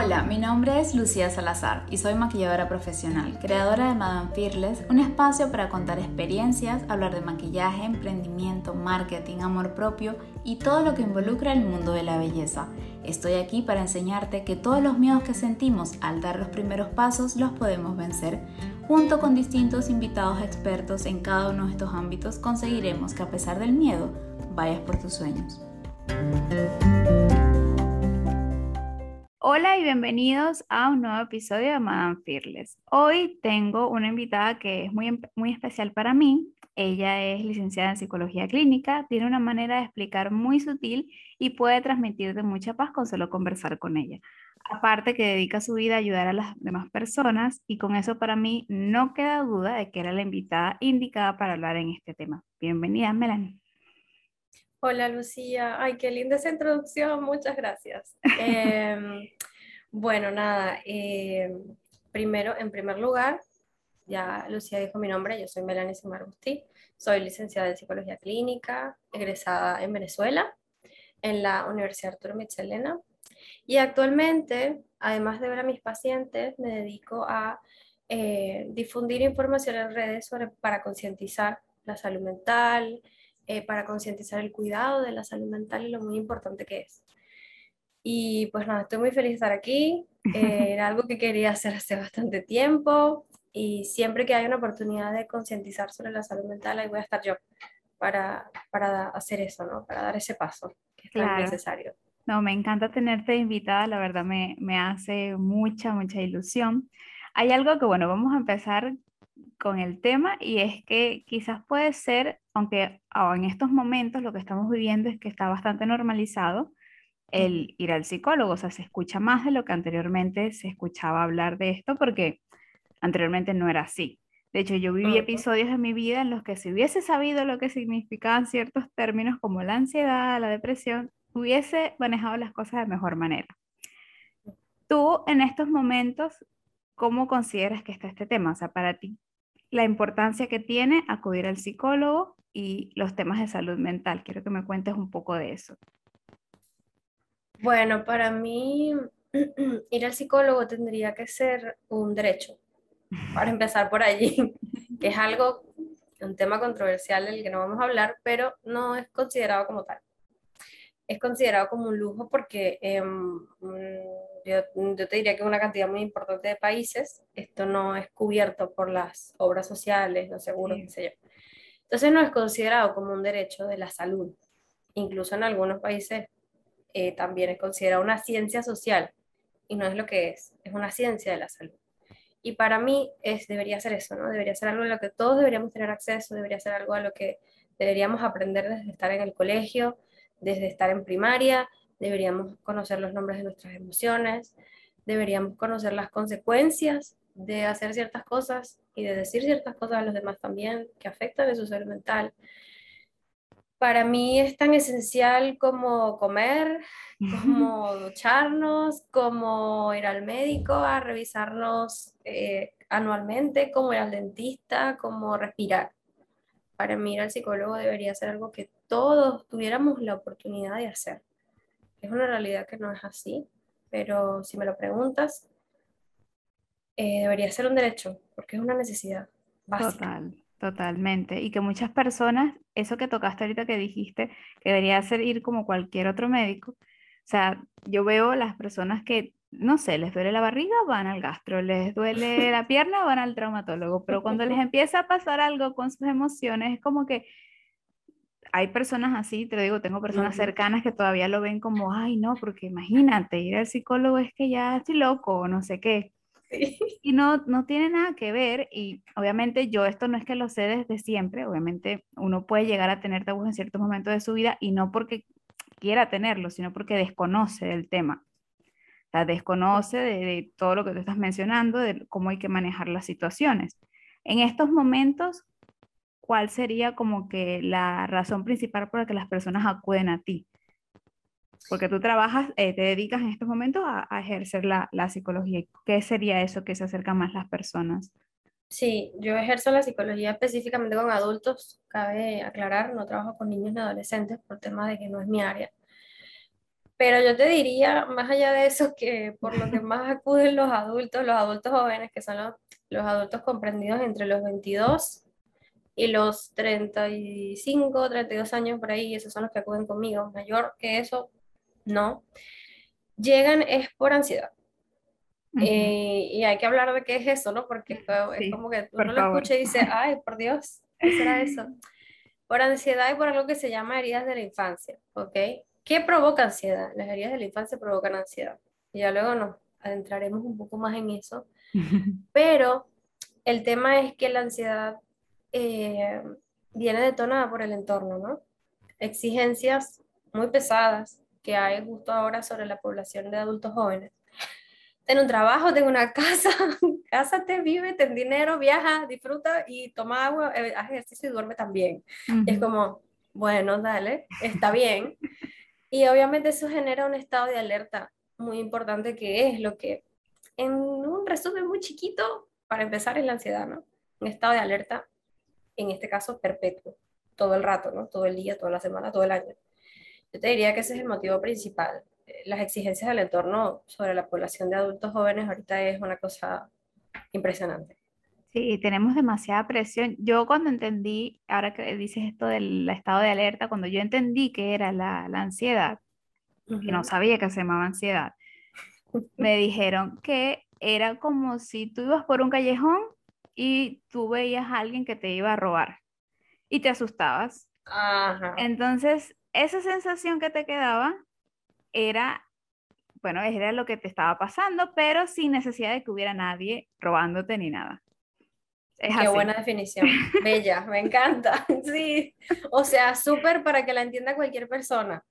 Hola, mi nombre es Lucía Salazar y soy maquilladora profesional, creadora de Madame Fearless, un espacio para contar experiencias, hablar de maquillaje, emprendimiento, marketing, amor propio y todo lo que involucra el mundo de la belleza. Estoy aquí para enseñarte que todos los miedos que sentimos al dar los primeros pasos los podemos vencer. Junto con distintos invitados expertos en cada uno de estos ámbitos conseguiremos que a pesar del miedo, vayas por tus sueños. Hola y bienvenidos a un nuevo episodio de Madame Fearless. Hoy tengo una invitada que es muy, muy especial para mí. Ella es licenciada en psicología clínica, tiene una manera de explicar muy sutil y puede transmitir de mucha paz con solo conversar con ella. Aparte que dedica su vida a ayudar a las demás personas y con eso para mí no queda duda de que era la invitada indicada para hablar en este tema. Bienvenida, Melanie. Hola Lucía, ay, qué linda esa introducción, muchas gracias. Em, bueno, nada, em, primero, en primer lugar, ya Lucía dijo mi nombre, yo soy Melanie Simarusti, soy licenciada en Psicología Clínica, egresada en Venezuela, en la Universidad Arturo Michelena, y actualmente, además de ver a mis pacientes, me dedico a eh, difundir información en redes sobre, para concientizar la salud mental, eh, para concientizar el cuidado de la salud mental y lo muy importante que es. Y pues nada, estoy muy feliz de estar aquí. Eh, era algo que quería hacer hace bastante tiempo y siempre que hay una oportunidad de concientizar sobre la salud mental, ahí voy a estar yo para, para hacer eso, ¿no? Para dar ese paso que es tan necesario. No, me encanta tenerte invitada, la verdad me, me hace mucha, mucha ilusión. Hay algo que, bueno, vamos a empezar con el tema y es que quizás puede ser, aunque en estos momentos lo que estamos viviendo es que está bastante normalizado el ir al psicólogo, o sea, se escucha más de lo que anteriormente se escuchaba hablar de esto porque anteriormente no era así. De hecho, yo viví episodios de mi vida en los que si hubiese sabido lo que significaban ciertos términos como la ansiedad, la depresión, hubiese manejado las cosas de mejor manera. Tú en estos momentos, ¿cómo consideras que está este tema? O sea, para ti, la importancia que tiene acudir al psicólogo y los temas de salud mental. Quiero que me cuentes un poco de eso. Bueno, para mí ir al psicólogo tendría que ser un derecho, para empezar por allí, que es algo, un tema controversial del que no vamos a hablar, pero no es considerado como tal. Es considerado como un lujo porque em, yo, te diría que una cantidad muy importante de países esto no es cubierto por las obras sociales, los seguros, qué sé yo. Entonces no es considerado como un derecho de la salud. Incluso en algunos países eh, también es considerado una ciencia social y no es lo que es, es una ciencia de la salud. Y para mí es, debería ser eso, ¿no? Debería ser algo a lo que todos deberíamos tener acceso, debería ser algo a lo que deberíamos aprender desde estar en el colegio, desde estar en primaria, deberíamos conocer los nombres de nuestras emociones, deberíamos conocer las consecuencias de hacer ciertas cosas y de decir ciertas cosas a los demás también que afectan a su salud mental. Para mí es tan esencial como comer, como ducharnos, como ir al médico a revisarnos eh, anualmente, como ir al dentista, como respirar. Para mí ir al psicólogo debería ser algo que todos tuviéramos la oportunidad de hacer. Es una realidad que no es así, pero si me lo preguntas, eh, debería ser un derecho, porque es una necesidad básica. Total, totalmente. Y que muchas personas, eso que tocaste ahorita que dijiste, que debería ser ir como cualquier otro médico. O sea, yo veo las personas que, no sé, les duele la barriga, van al gastro, les duele la pierna, van al traumatólogo, pero cuando les empieza a pasar algo con sus emociones, es como que hay personas así, te lo digo, tengo personas cercanas que todavía lo ven como, ay, no, porque imagínate, ir al psicólogo es que ya estoy loco o no sé qué. Y no, no tiene nada que ver y obviamente yo esto no es que lo sé desde siempre, obviamente uno puede llegar a tener tabús en ciertos momentos de su vida y no porque quiera tenerlo, sino porque desconoce el tema. O sea, desconoce de, de todo lo que tú estás mencionando, de cómo hay que manejar las situaciones. En estos momentos, ¿cuál sería como que la razón principal por la que las personas acuden a ti? Porque tú trabajas, eh, te dedicas en estos momentos a, ejercer la, la, psicología. ¿Qué sería eso que se acerca más las personas? Sí, yo ejerzo la psicología específicamente con adultos, cabe aclarar, no trabajo con niños ni adolescentes por tema de que no es mi área. Pero yo te diría, más allá de eso, que por lo que más acuden los adultos, los adultos jóvenes, que son los, los adultos comprendidos entre los 22 y los 35, 32 años por ahí, esos son los que acuden conmigo. Mayor que eso, no. Llegan es por ansiedad. Eh, y hay que hablar de qué es eso, ¿no? Porque es como que uno lo escucha y dice, ay, por Dios, ¿qué será eso? Por ansiedad y por algo que se llama heridas de la infancia, ¿ok? ¿Qué provoca ansiedad? Las heridas de la infancia provocan ansiedad. Y ya luego nos adentraremos un poco más en eso. Pero el tema es que la ansiedad eh, viene detonada por el entorno, ¿no? Exigencias muy pesadas que hay justo ahora sobre la población de adultos jóvenes ten un trabajo, ten una casa, cásate, vive, ten dinero, viaja, disfruta y toma agua, eh, haz ejercicio y duerme también. Es como, bueno, dale, está bien. Y obviamente eso genera un estado de alerta muy importante que es lo que, en un resumen muy chiquito, para empezar es la ansiedad, ¿no? Un estado de alerta, en este caso perpetuo, todo el rato, ¿no? Todo el día, toda la semana, todo el año. Yo te diría que ese es el motivo principal las exigencias del entorno sobre la población de adultos jóvenes ahorita es una cosa impresionante. Sí, tenemos demasiada presión. Yo cuando entendí, ahora que dices esto del estado de alerta, cuando yo entendí que era la, la ansiedad, que no sabía que se llamaba ansiedad, me dijeron que era como si tú ibas por un callejón y tú veías a alguien que te iba a robar y te asustabas. Ajá. Entonces, esa sensación que te quedaba era, bueno, era lo que te estaba pasando, pero sin necesidad de que hubiera nadie robándote ni nada. Es Qué buena definición, bella, me encanta, sí. O sea, súper para que la entienda cualquier persona,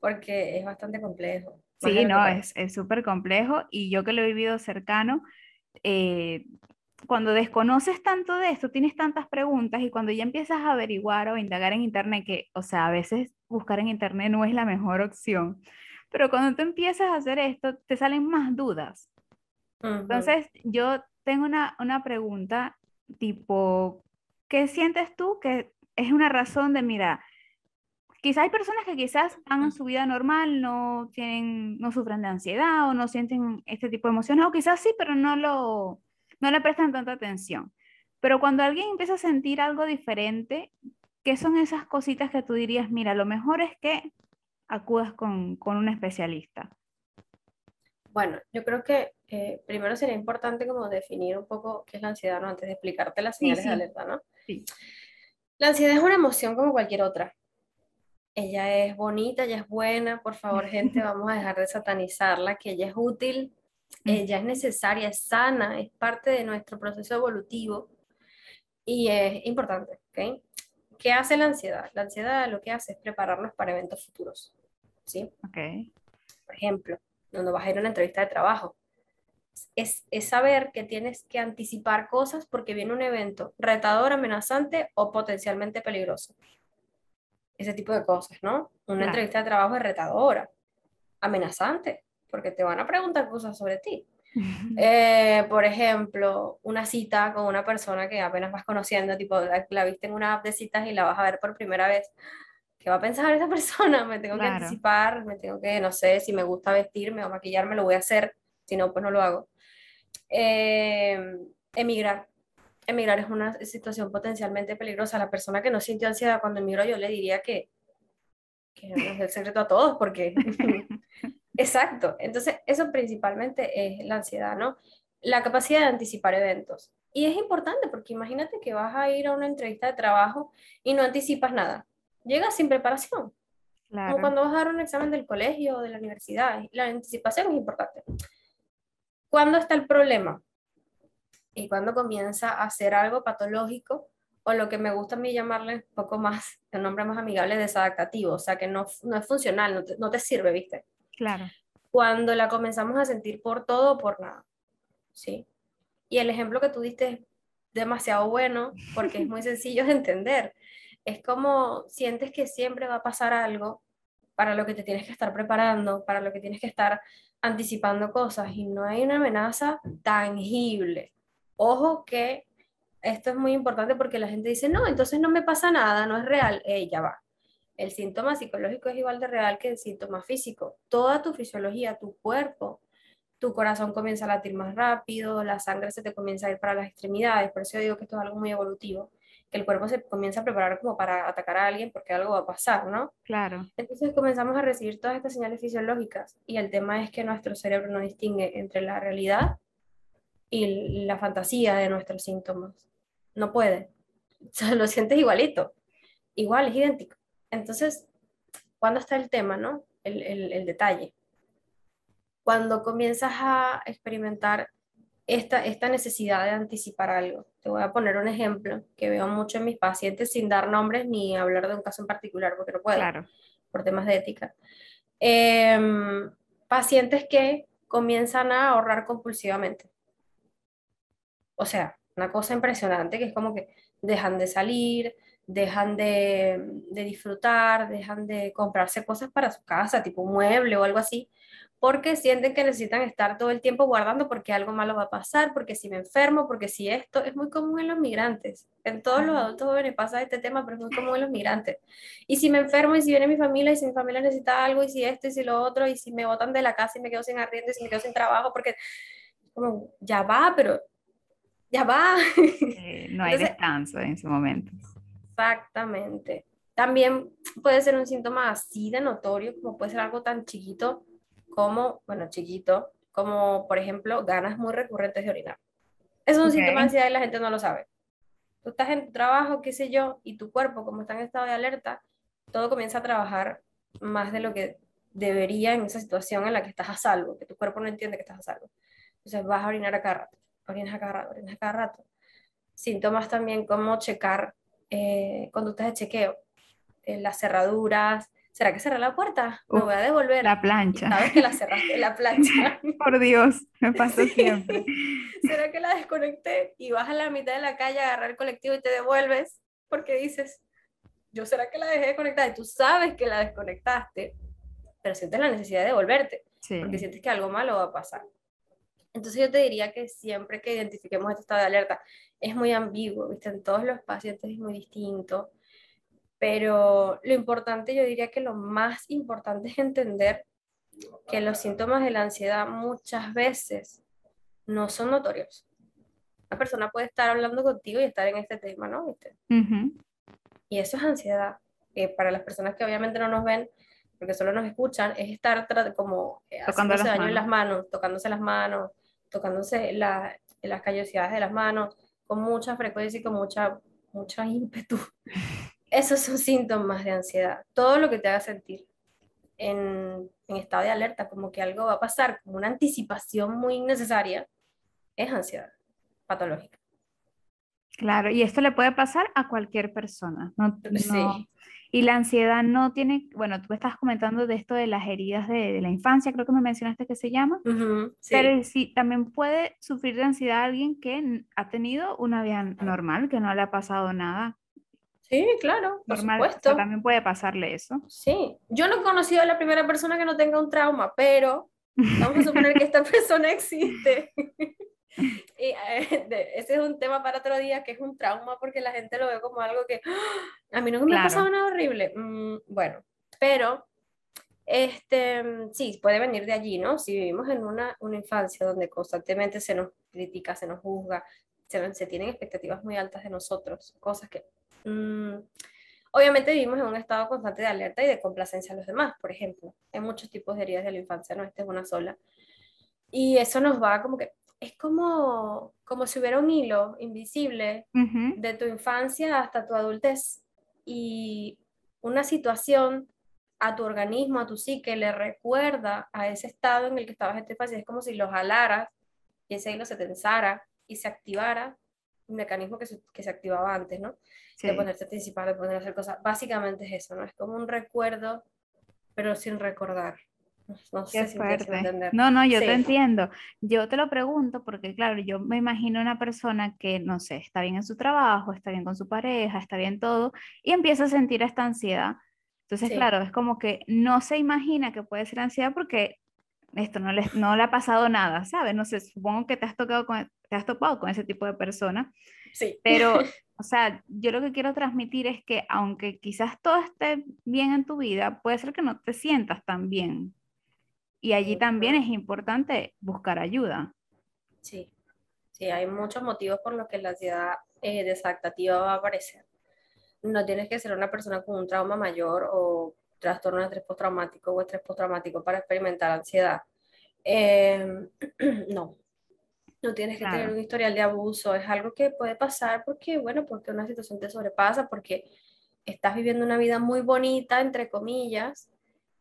porque es bastante complejo. Sí, no, es súper complejo y yo que lo he vivido cercano, eh, cuando desconoces tanto de esto, tienes tantas preguntas y cuando ya empiezas a averiguar o indagar en Internet, que, o sea, a veces buscar en Internet no es la mejor opción, pero cuando tú empiezas a hacer esto, te salen más dudas. Entonces, yo tengo una, una pregunta tipo, ¿qué sientes tú que es una razón de, mira, quizás hay personas que quizás han su vida normal, no tienen, no sufren de ansiedad o no sienten este tipo de emociones, o quizás sí, pero no lo, no le prestan tanta atención. Pero cuando alguien empieza a sentir algo diferente, ¿qué son esas cositas que tú dirías, mira, lo mejor es que acudas con, con un especialista? Bueno, yo creo que eh, primero sería importante como definir un poco qué es la ansiedad, ¿no? Antes de explicarte las señales de alerta, ¿no? Sí. La ansiedad es una emoción como cualquier otra. Ella es bonita, ella es buena, por favor, gente, vamos a dejar de satanizarla, que ella es útil, ella es necesaria, es sana, es parte de nuestro proceso evolutivo y es importante, ¿ok? ¿Qué hace la ansiedad? La ansiedad lo que hace es prepararnos para eventos futuros. ¿sí? Okay. Por ejemplo, cuando vas a ir a una entrevista de trabajo, es, es, saber que tienes que anticipar cosas porque viene un evento retador, amenazante o potencialmente peligroso. Ese tipo de cosas, ¿no? Una entrevista de trabajo es retadora, amenazante, porque te van a preguntar cosas sobre ti. Eh, por ejemplo, una cita con una persona que apenas vas conociendo, tipo la, la, viste en una app de citas y la vas a ver por primera vez. ¿Qué va a pensar esa persona? Me tengo que anticipar, me tengo que, no sé, si me gusta vestirme o maquillarme, lo voy a hacer, si no, pues no lo hago. Eh, emigrar. Emigrar es una situación potencialmente peligrosa. La persona que no sintió ansiedad cuando emigró, yo le diría que, que es el secreto a todos, porque Exacto. Entonces, eso principalmente es la ansiedad, ¿no? La capacidad de anticipar eventos. Y es importante porque imagínate que vas a ir a una entrevista de trabajo y no anticipas nada. Llegas sin preparación. Como cuando vas a dar un examen del colegio o de la universidad. La anticipación es importante. ¿Cuándo está el problema? Y cuando comienza a hacer algo patológico o lo que me gusta a mí llamarle un poco más, el nombre más amigable, desadaptativo, o sea, que no, no es funcional, no te, no te sirve, ¿viste? Claro. Cuando la comenzamos a sentir por todo o por nada. ¿Sí? Y el ejemplo que tú diste es demasiado bueno porque es muy sencillo de entender. Es como sientes que siempre va a pasar algo para lo que te tienes que estar preparando, para lo que tienes que estar anticipando cosas y no hay una amenaza tangible. Ojo que esto es muy importante porque la gente dice, no, entonces no me pasa nada, no es real. Ella va el síntoma psicológico es igual de real que el síntoma físico. Toda tu fisiología, tu cuerpo, tu corazón comienza a latir más rápido, la sangre se te comienza a ir para las extremidades, por eso yo digo que esto es algo muy evolutivo, que el cuerpo se comienza a preparar como para atacar a alguien porque algo va a pasar, ¿no? Claro. Entonces comenzamos a recibir todas estas señales fisiológicas y el tema es que nuestro cerebro no distingue entre la realidad y la fantasía de nuestros síntomas. No puede. O sea, lo sientes igualito. Igual, es idéntico. Entonces, ¿cuándo está el tema, no? El, el, el detalle. Cuando comienzas a experimentar esta, esta necesidad de anticipar algo. Te voy a poner un ejemplo que veo mucho en mis pacientes sin dar nombres ni hablar de un caso en particular, porque no puedo, Claro. por temas de ética. Em, pacientes que comienzan a ahorrar compulsivamente. O sea, una cosa impresionante que es como que dejan de salir, dejan de, de disfrutar, dejan de comprarse cosas para su casa, tipo un mueble o algo así, porque sienten que necesitan estar todo el tiempo guardando porque algo malo va a pasar, porque si me enfermo, porque si esto es muy común en los migrantes. En todos los adultos jóvenes pasa este tema, pero es muy común en los migrantes. Y si me enfermo, y si viene mi familia, y si mi familia necesita algo, y si esto, y si lo otro, y si me botan de la casa y me quedo sin arriendo, y si me quedo sin trabajo, porque como, ya va, pero ya va. Eh, no hay Entonces- descanso en ese momento. Exactamente. También puede ser un síntoma así de notorio, como puede ser algo tan chiquito como, bueno, chiquito, como por ejemplo ganas muy recurrentes de orinar. Es un síntoma de ansiedad y la gente no lo sabe. Tú estás en tu trabajo, qué sé yo, y tu cuerpo, como está en estado de alerta, todo comienza a trabajar más de lo que debería en esa situación en la que estás a salvo, que tu cuerpo no entiende que estás a salvo. Entonces vas a orinar a cada rato, orinas a cada rato, orinas a cada rato. Síntomas también como checar eh, conductas de chequeo, eh, las cerraduras. ¿Será que cerré la puerta? Me voy a devolver. La plancha. sabes que la cerraste la plancha. Por Dios, me pasa Sí. siempre. ¿Será que la desconecté? Y vas a la mitad de la calle a agarrar el colectivo y te devuelves porque dices, yo será que la dejé desconectada y tú sabes que la desconectaste, pero sientes la necesidad de devolverte Sí. porque sientes que algo malo va a pasar. Entonces yo te diría que siempre que identifiquemos este estado de alerta, es muy ambiguo, ¿viste? En todos los pacientes es muy distinto, pero lo importante, yo diría que lo más importante es entender que los síntomas de la ansiedad muchas veces no son notorios. Una persona puede estar hablando contigo y estar en este tema, ¿no? ¿Viste? Ujú. Y eso es ansiedad. Eh, para las personas que obviamente no nos ven, porque solo nos escuchan, es estar como eh, haciéndose daño en las manos, tocándose las manos, tocándose la- las callosidades de las manos, con mucha frecuencia y con mucha, mucha ímpetu. Esos son síntomas de ansiedad. Todo lo que te haga sentir en, en estado de alerta, como que algo va a pasar, como una anticipación muy innecesaria, es ansiedad patológica. Claro, y esto le puede pasar a cualquier persona. No, Sí. Y la ansiedad no tiene, bueno, tú estabas comentando de esto de las heridas de, de la infancia, creo que me mencionaste que se llama, Ujú, sí. pero sí, también puede sufrir de ansiedad alguien que ha tenido una vida normal, que no le ha pasado nada Sí, claro, por normal, supuesto. también puede pasarle eso. Sí, yo no he conocido a la primera persona que no tenga un trauma, pero vamos a suponer que esta persona existe. Y eh, ese es un tema para otro día, que es un trauma, porque la gente lo ve como algo que "Ah, a mí no me ha Claro. pasado nada horrible. Mm, bueno, pero este, sí, puede venir de allí, ¿no? Si vivimos en una, una infancia donde constantemente se nos critica, se nos juzga, se, se tienen expectativas muy altas de nosotros, cosas que... mm, Obviamente vivimos en un estado constante de alerta y de complacencia a los demás, por ejemplo. Hay muchos tipos de heridas de la infancia, no esta es una sola. Y eso nos va como que, es como, como si hubiera un hilo invisible de tu infancia hasta tu adultez y una situación a tu organismo, a tu psique, le recuerda a ese estado en el que estabas en tu infancia. Es como si lo jalaras y ese hilo se tensara y se activara un mecanismo que se, que se activaba antes, ¿no? De sí. ponerse a anticipar, de ponerse a hacer cosas. Básicamente es eso, ¿no? Es como un recuerdo, pero sin recordar. No, Qué sé si fuerte. entender. No, no, yo te Sí. entiendo. Yo te lo pregunto porque, claro, yo me imagino una persona que, no sé, está bien en su trabajo, está bien con su pareja, está bien todo, y empieza a sentir esta ansiedad. Entonces, Sí. claro, es como que no se imagina que puede ser ansiedad porque esto no le, no le ha pasado nada, ¿sabes? No sé, supongo que te has tocado con, te has topado con ese tipo de persona. Sí. Pero, o sea, yo lo que quiero transmitir es que aunque quizás todo esté bien en tu vida, puede ser que no te sientas tan bien. Y allí también es importante buscar ayuda. Sí, sí, hay muchos motivos por los que la ansiedad eh, desactativa va a aparecer. No tienes que ser una persona con un trauma mayor o trastorno de estrés postraumático o estrés postraumático para experimentar ansiedad. Em, no, no tienes que tener un historial de abuso, es algo que puede pasar porque, bueno, porque una situación te sobrepasa, porque estás viviendo una vida muy bonita, entre comillas,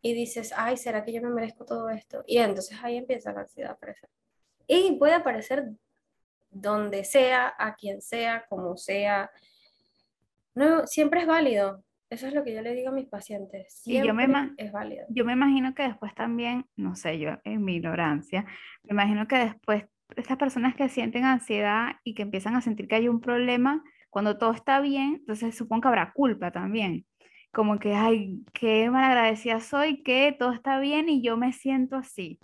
y dices, ay, ¿será que yo me merezco todo esto? Y entonces ahí empieza la ansiedad a aparecer. Y puede aparecer donde sea, a quien sea, como sea. No, siempre es válido. Eso es lo que yo le digo a mis pacientes. Siempre y yo me es válido. Yo me imagino que después también, no sé, yo en mi ignorancia, me imagino que después estas personas que sienten ansiedad y que empiezan a sentir que hay un problema, cuando todo está bien, entonces supongo que habrá culpa también. Como que, ay, qué malagradecida soy, que todo está bien y yo me siento así.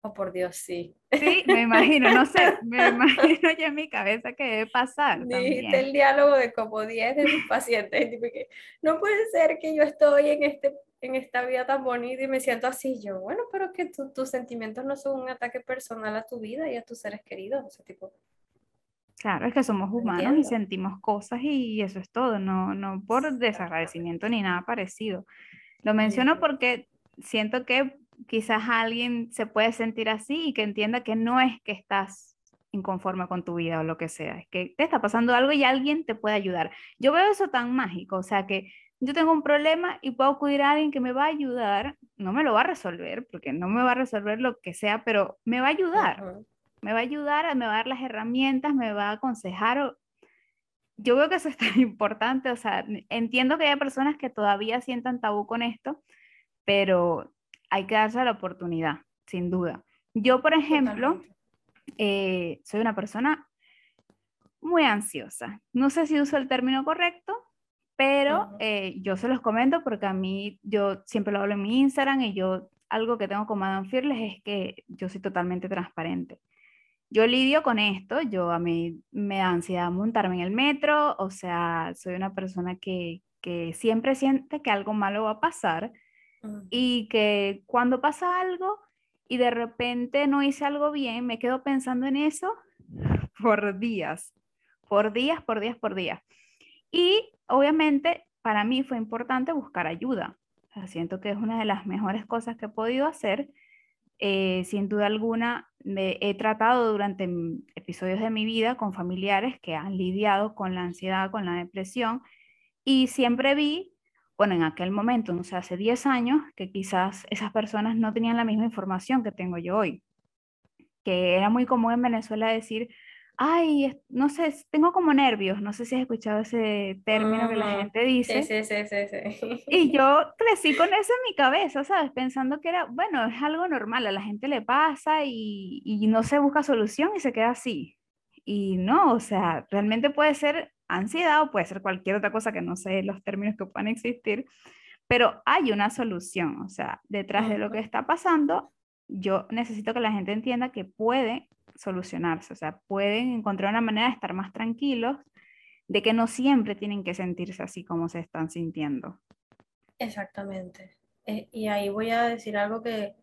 Oh, por Dios, sí. Sí, me imagino, no sé, me imagino ya en mi cabeza que debe pasar. Dijiste el diálogo de como 10 de mis pacientes, que no puede ser que yo estoy en, este, en esta vida tan bonita y me siento así. Yo, bueno, pero que tus sentimientos no son un ataque personal a tu vida y a tus seres queridos, ese tipo. Claro, es que somos humanos y sentimos cosas y eso es todo, no, no por desagradecimiento ni nada parecido. Lo menciono porque siento que quizás alguien se puede sentir así y que entienda que no es que estás inconforme con tu vida o lo que sea, es que te está pasando algo y alguien te puede ayudar. Yo veo eso tan mágico, o sea que yo tengo un problema y puedo acudir a alguien que me va a ayudar, no me lo va a resolver, porque no me va a resolver lo que sea, pero me va a ayudar, me va a ayudar, me va a dar las herramientas, me va a aconsejar. Yo veo que eso es tan importante, o sea, entiendo que hay personas que todavía sientan tabú con esto, pero hay que darse la oportunidad, sin duda. Yo, por ejemplo, eh, soy una persona muy ansiosa. No sé si uso el término correcto, pero eh, yo se los comento porque a mí, yo siempre lo hablo en mi Instagram y yo, algo que tengo con Madame Fearless es que yo soy totalmente transparente. Yo lidio con esto, yo a mí me da ansiedad montarme en el metro, o sea, soy una persona que, que siempre siente que algo malo va a pasar y que cuando pasa algo y de repente no hice algo bien, me quedo pensando en eso por días, por días, por días, por días. Y obviamente para mí fue importante buscar ayuda. siento que es una de las mejores cosas que he podido hacer. Eh, sin duda alguna, me he tratado durante episodios de mi vida con familiares que han lidiado con la ansiedad, con la depresión, y siempre vi bueno, en aquel momento, no sé, hace 10 años, que quizás esas personas no tenían la misma información que tengo yo hoy. Que era muy común en Venezuela decir, ay, no sé, tengo como nervios, no sé si has escuchado ese término que la gente dice. Sí, sí, sí, sí, Y yo crecí con eso en mi cabeza, ¿sabes? Pensando que era, bueno, es algo normal, a la gente le pasa y, y no se busca solución y se queda así. Y no, o sea, realmente puede ser ansiedad o puede ser cualquier otra cosa que no sé los términos que puedan existir, pero hay una solución, o sea, detrás de lo que está pasando, yo necesito que la gente entienda que puede solucionarse, o sea, pueden encontrar una manera de estar más tranquilos, de que no siempre tienen que sentirse así como se están sintiendo. Exactamente. Eh, y ahí voy a decir algo que,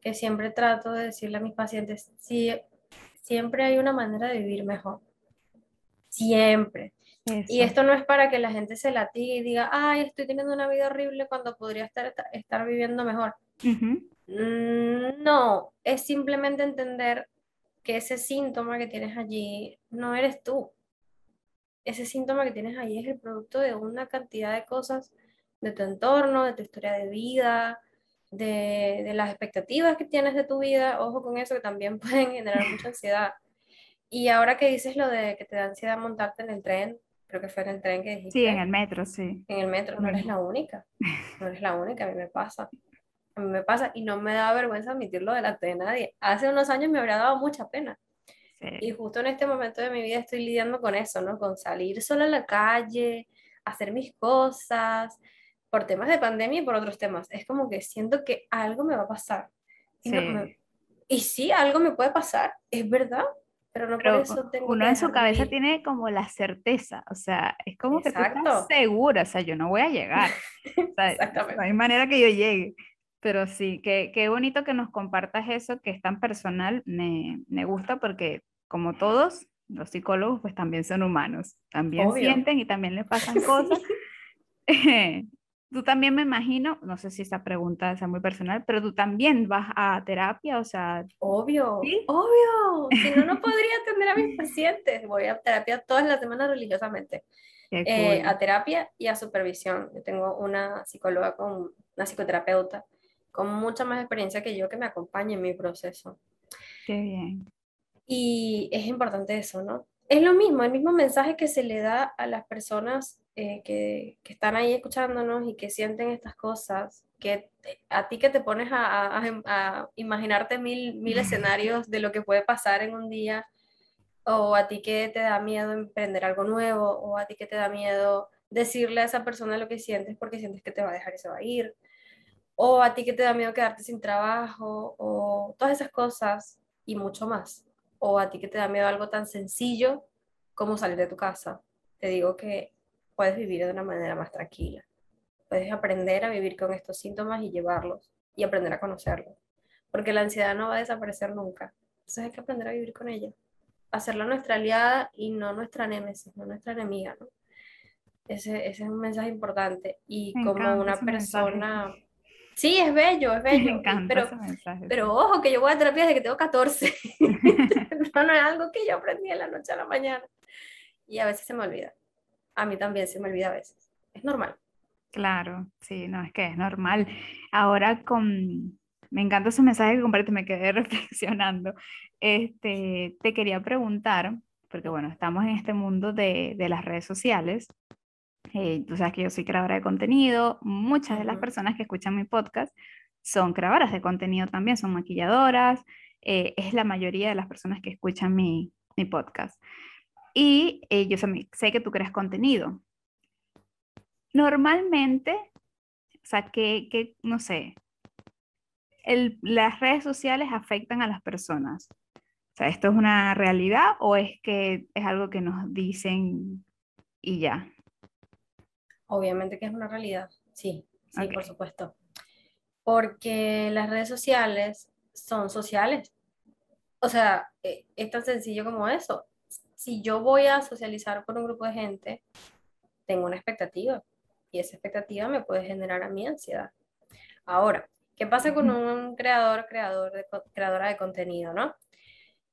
que siempre trato de decirle a mis pacientes, si, siempre hay una manera de vivir mejor. Siempre. Y esto no es para que la gente se latigue y diga, ay, estoy teniendo una vida horrible cuando podría estar, estar viviendo mejor. Mm, no, es simplemente entender que ese síntoma que tienes allí no eres tú. Ese síntoma que tienes allí es el producto de una cantidad de cosas de tu entorno, de tu historia de vida, de, de las expectativas que tienes de tu vida. Ojo con eso, que también pueden generar mucha ansiedad. Y ahora que dices lo de que te da ansiedad montarte en el tren, creo que fue en el tren que dijiste. Sí, en el metro, sí. En el metro, no eres la única. No eres la única, a mí me pasa. A mí me pasa y no me da vergüenza admitirlo delante de nadie. Hace unos años me habría dado mucha pena. Y justo en este momento de mi vida estoy lidiando con eso, ¿no? Con salir sola a la calle, hacer mis cosas, por temas de pandemia y por otros temas. Es como que siento que algo me va a pasar. Y, sí. y sí, algo me puede pasar, es verdad, Pero no por Pero eso tengo uno que en su cabeza ir. tiene como la certeza, o sea, es como que tú estás segura, o sea, yo no voy a llegar, o sea, no hay exactamente. manera que yo llegue. Pero sí, qué, qué bonito que nos compartas eso, que es tan personal, me, me gusta porque como todos, los psicólogos pues también son humanos, también Obvio. sienten y también les pasan cosas. Tú también me imagino, no sé si esta pregunta es muy personal, pero tú también vas a terapia, o sea, obvio, ¿sí? obvio. Si no, no podría atender a mis pacientes. Voy a terapia todas las semanas religiosamente. Eh, cool, a terapia y a supervisión. Yo tengo una psicóloga con una psicoterapeuta con mucha más experiencia que yo que me acompaña en mi proceso. qué bien. Y es importante eso, ¿no? Es lo mismo, el mismo mensaje que se le da a las personas eh, que, que están ahí escuchándonos y que sienten estas cosas, que te- a ti que te pones a, a- a- a imaginarte mil, mil escenarios de lo que puede pasar en un día, o a ti que te da miedo emprender algo nuevo, o a ti que te da miedo decirle a esa persona lo que sientes porque sientes que te va a dejar y se va a ir, o a ti que te da miedo quedarte sin trabajo, o todas esas cosas y mucho más. O a ti que te da miedo algo tan sencillo como salir de tu casa. Te digo que puedes vivir de una manera más tranquila. Puedes aprender a vivir con estos síntomas y llevarlos y aprender a conocerlos. Porque la ansiedad no va a desaparecer nunca. Entonces hay que aprender a vivir con ella. Hacerla nuestra aliada y no nuestra némesis, no nuestra enemiga, ¿no? Ese, ese es un mensaje importante. Y Me como una mensaje. Sí, es bello, es Me bello, y- encanta pero, ese mensaje, pero ojo, que yo voy a terapia desde que tengo 14. No, no es algo que yo aprendí de la noche a la mañana. Y a veces se me olvida. A mí también se me olvida a veces. Es normal. Claro, sí, no, es que es normal. Ahora con, me encanta ese mensaje que compartiste, me quedé reflexionando. Este, te quería preguntar, porque bueno, estamos en este mundo de, de las redes sociales. Eh, tú sabes que yo soy creadora de contenido. Muchas de las personas que escuchan mi podcast son creadoras de contenido también, son maquilladoras. eh, es la mayoría de las personas que escuchan mi, mi podcast. Y eh, yo sé, sé que tú creas contenido. Normalmente, o sea, que, que no sé, el- las redes sociales afectan a las personas. O sea, ¿esto es una realidad o es que es algo que nos dicen y ya? Obviamente que es una realidad. Sí, sí, por supuesto. Porque las redes sociales son sociales. O sea, eh, es tan sencillo como eso. Si yo voy a socializar con un grupo de gente, tengo una expectativa. Y esa expectativa me puede generar a mí ansiedad. Ahora, ¿qué pasa con un creador, creador de, creadora de contenido, no?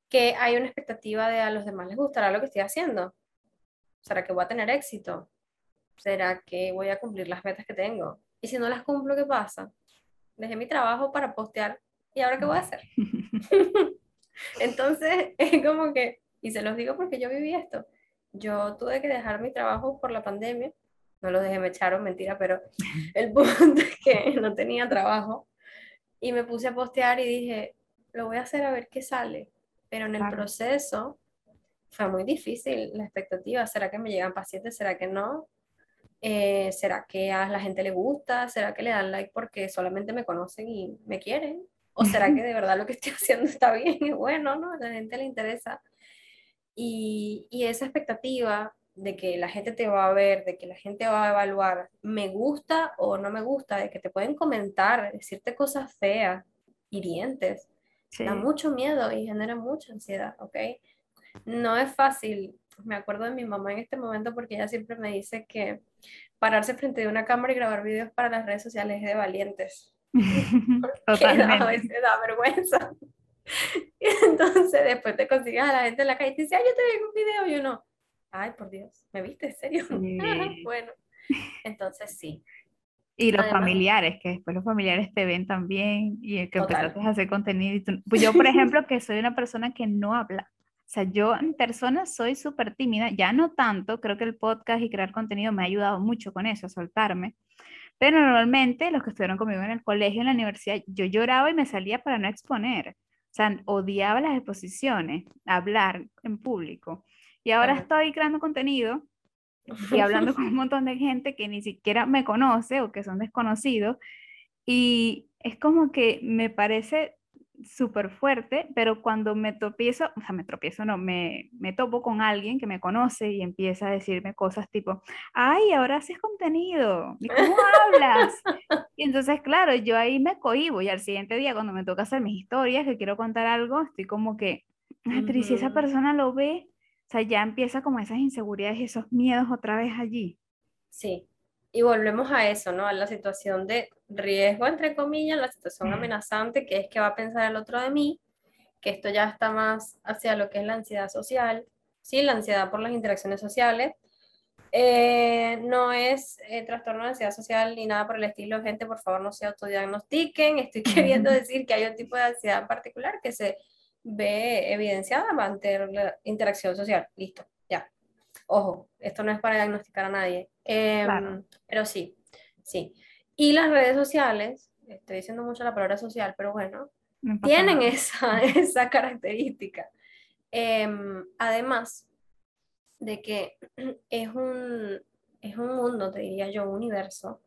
Que hay una expectativa de a los demás les gustará lo que estoy haciendo. ¿Será que voy a tener éxito? ¿Será que voy a cumplir las metas que tengo? Y si no las cumplo, ¿qué pasa? Dejé mi trabajo para postear y ahora qué voy a hacer? Entonces, es como que, y se los digo porque yo viví esto. Yo tuve que dejar mi trabajo por la pandemia. No lo dejé, me echaron, mentira, pero el punto es que no tenía trabajo y me puse a postear y dije, lo voy a hacer a ver qué sale. Pero en el Claro. proceso fue muy difícil la expectativa. ¿Será que me llegan pacientes? ¿Será que no? Eh, ¿será que a la gente le gusta? ¿Será que le dan like porque solamente me conocen y me quieren? ¿O será que de verdad lo que estoy haciendo está bien y bueno, ¿no? A la gente le interesa. Y, y esa expectativa de que la gente te va a ver, de que la gente va a evaluar, me gusta o no me gusta, de que te pueden comentar, decirte cosas feas, hirientes, da Sí. mucho miedo y genera mucha ansiedad, ¿ok? No es fácil. Me acuerdo de mi mamá en este momento porque ella siempre me dice que pararse frente a una cámara y grabar videos para las redes sociales es de valientes, porque a veces da vergüenza. Y entonces después te consigues a la gente en la calle y te dice, ay, yo te vi un video y uno, ay, por Dios, ¿me viste? ¿En serio? Sí. Bueno, entonces sí. Y los Además, familiares, que después los familiares te ven también y que total. empezaste a hacer contenido. Y tú- pues yo, por ejemplo, que soy una persona que no habla. O sea, yo en persona soy súper tímida, ya no tanto, creo que el podcast y crear contenido me ha ayudado mucho con eso, a soltarme. Pero normalmente los que estuvieron conmigo en el colegio, en la universidad, yo lloraba y me salía para no exponer. O sea, odiaba las exposiciones, hablar en público. Y ahora estoy creando contenido y hablando con un montón de gente que ni siquiera me conoce o que son desconocidos. Y es como que me parece súper fuerte, pero cuando me tropiezo, o sea, me tropiezo, no, me, me topo con alguien que me conoce y empieza a decirme cosas tipo, ay, ahora haces contenido, ¿y cómo hablas? Y entonces, claro, yo ahí me cohibo y al siguiente día cuando me toca hacer mis historias, que quiero contar algo, estoy como que, ay, pero ¿y si esa persona lo ve? O sea, ya empieza como esas inseguridades y esos miedos otra vez allí. Sí, y volvemos a eso, ¿no? A la situación de riesgo, entre comillas, la situación amenazante, que es que va a pensar el otro de mí, que esto ya está más hacia lo que es la ansiedad social, ¿sí? La ansiedad por las interacciones sociales. Eh, no es eh, trastorno de ansiedad social ni nada por el estilo, gente, por favor no se autodiagnostiquen, estoy queriendo decir que hay un tipo de ansiedad en particular que se ve evidenciada ante la interacción social, listo. Ojo, esto no es para diagnosticar a nadie, Em, pero sí, sí. Y las redes sociales, estoy diciendo mucho la palabra social, pero bueno, tienen esa, esa característica. Em, además de que es un, es un mundo, te diría yo, un universo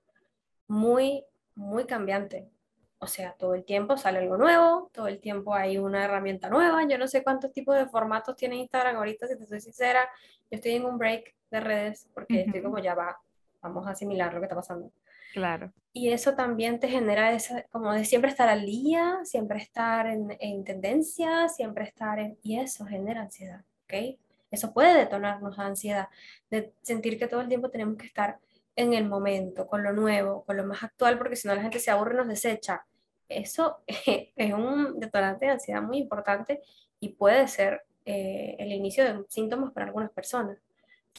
muy, muy cambiante. O sea, todo el tiempo sale algo nuevo, todo el tiempo hay una herramienta nueva. Yo no sé cuántos tipos de formatos tiene Instagram ahorita, si te soy sincera. Yo estoy en un break de redes porque estoy como ya va, vamos a asimilar lo que está pasando. Claro. Y eso también te genera esa, como de siempre estar al día, siempre estar en, en tendencia, siempre estar en... Y eso genera ansiedad, ¿ok? Eso puede detonarnos ansiedad, de sentir que todo el tiempo tenemos que estar en el momento, con lo nuevo, con lo más actual, porque si no la gente se aburre y nos desecha. Eso es un detonante de ansiedad muy importante y puede ser eh, el inicio de síntomas para algunas personas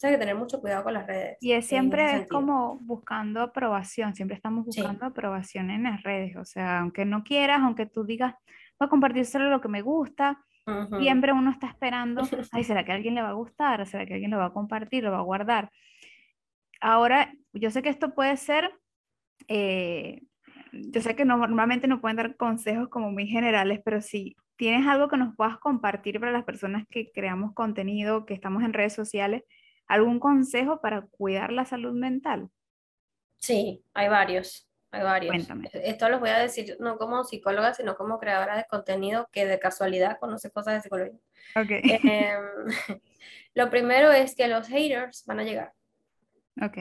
hay que tener mucho cuidado con las redes. Y es siempre es como buscando aprobación, siempre estamos buscando aprobación en las redes, o sea, aunque no quieras, aunque tú digas, voy a compartir solo lo que me gusta, siempre uno está esperando, ay, ¿será que a alguien le va a gustar? ¿Será que alguien lo va a compartir, lo va a guardar? Ahora, yo sé que esto puede ser, eh, yo sé que normalmente no pueden dar consejos como muy generales, pero si tienes algo que nos puedas compartir para las personas que creamos contenido, que estamos en redes sociales, ¿Algún consejo para cuidar la salud mental? Sí, hay varios, hay varios. Cuéntame. Esto los voy a decir no como psicóloga, sino como creadora de contenido que de casualidad conoce cosas de psicología. Okay. Em, lo primero es que los haters van a llegar. Ok.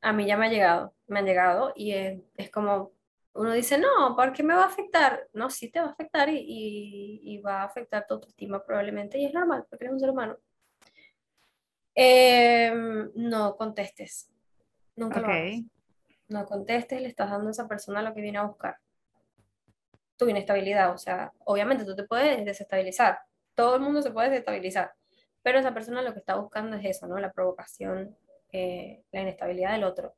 A mí ya me ha llegado, me han llegado y es, es como, uno dice, no, ¿por qué me va a afectar? No, sí te va a afectar y, y, y va a afectar tu autoestima probablemente y es normal porque eres un ser humano. Em, no contestes. Nunca lo hagas. No contestes, le estás dando a esa persona lo que viene a buscar. Tu inestabilidad, o sea, obviamente tú te puedes desestabilizar. Todo el mundo se puede desestabilizar. Pero esa persona lo que está buscando es eso, ¿no? La provocación, eh, la inestabilidad del otro.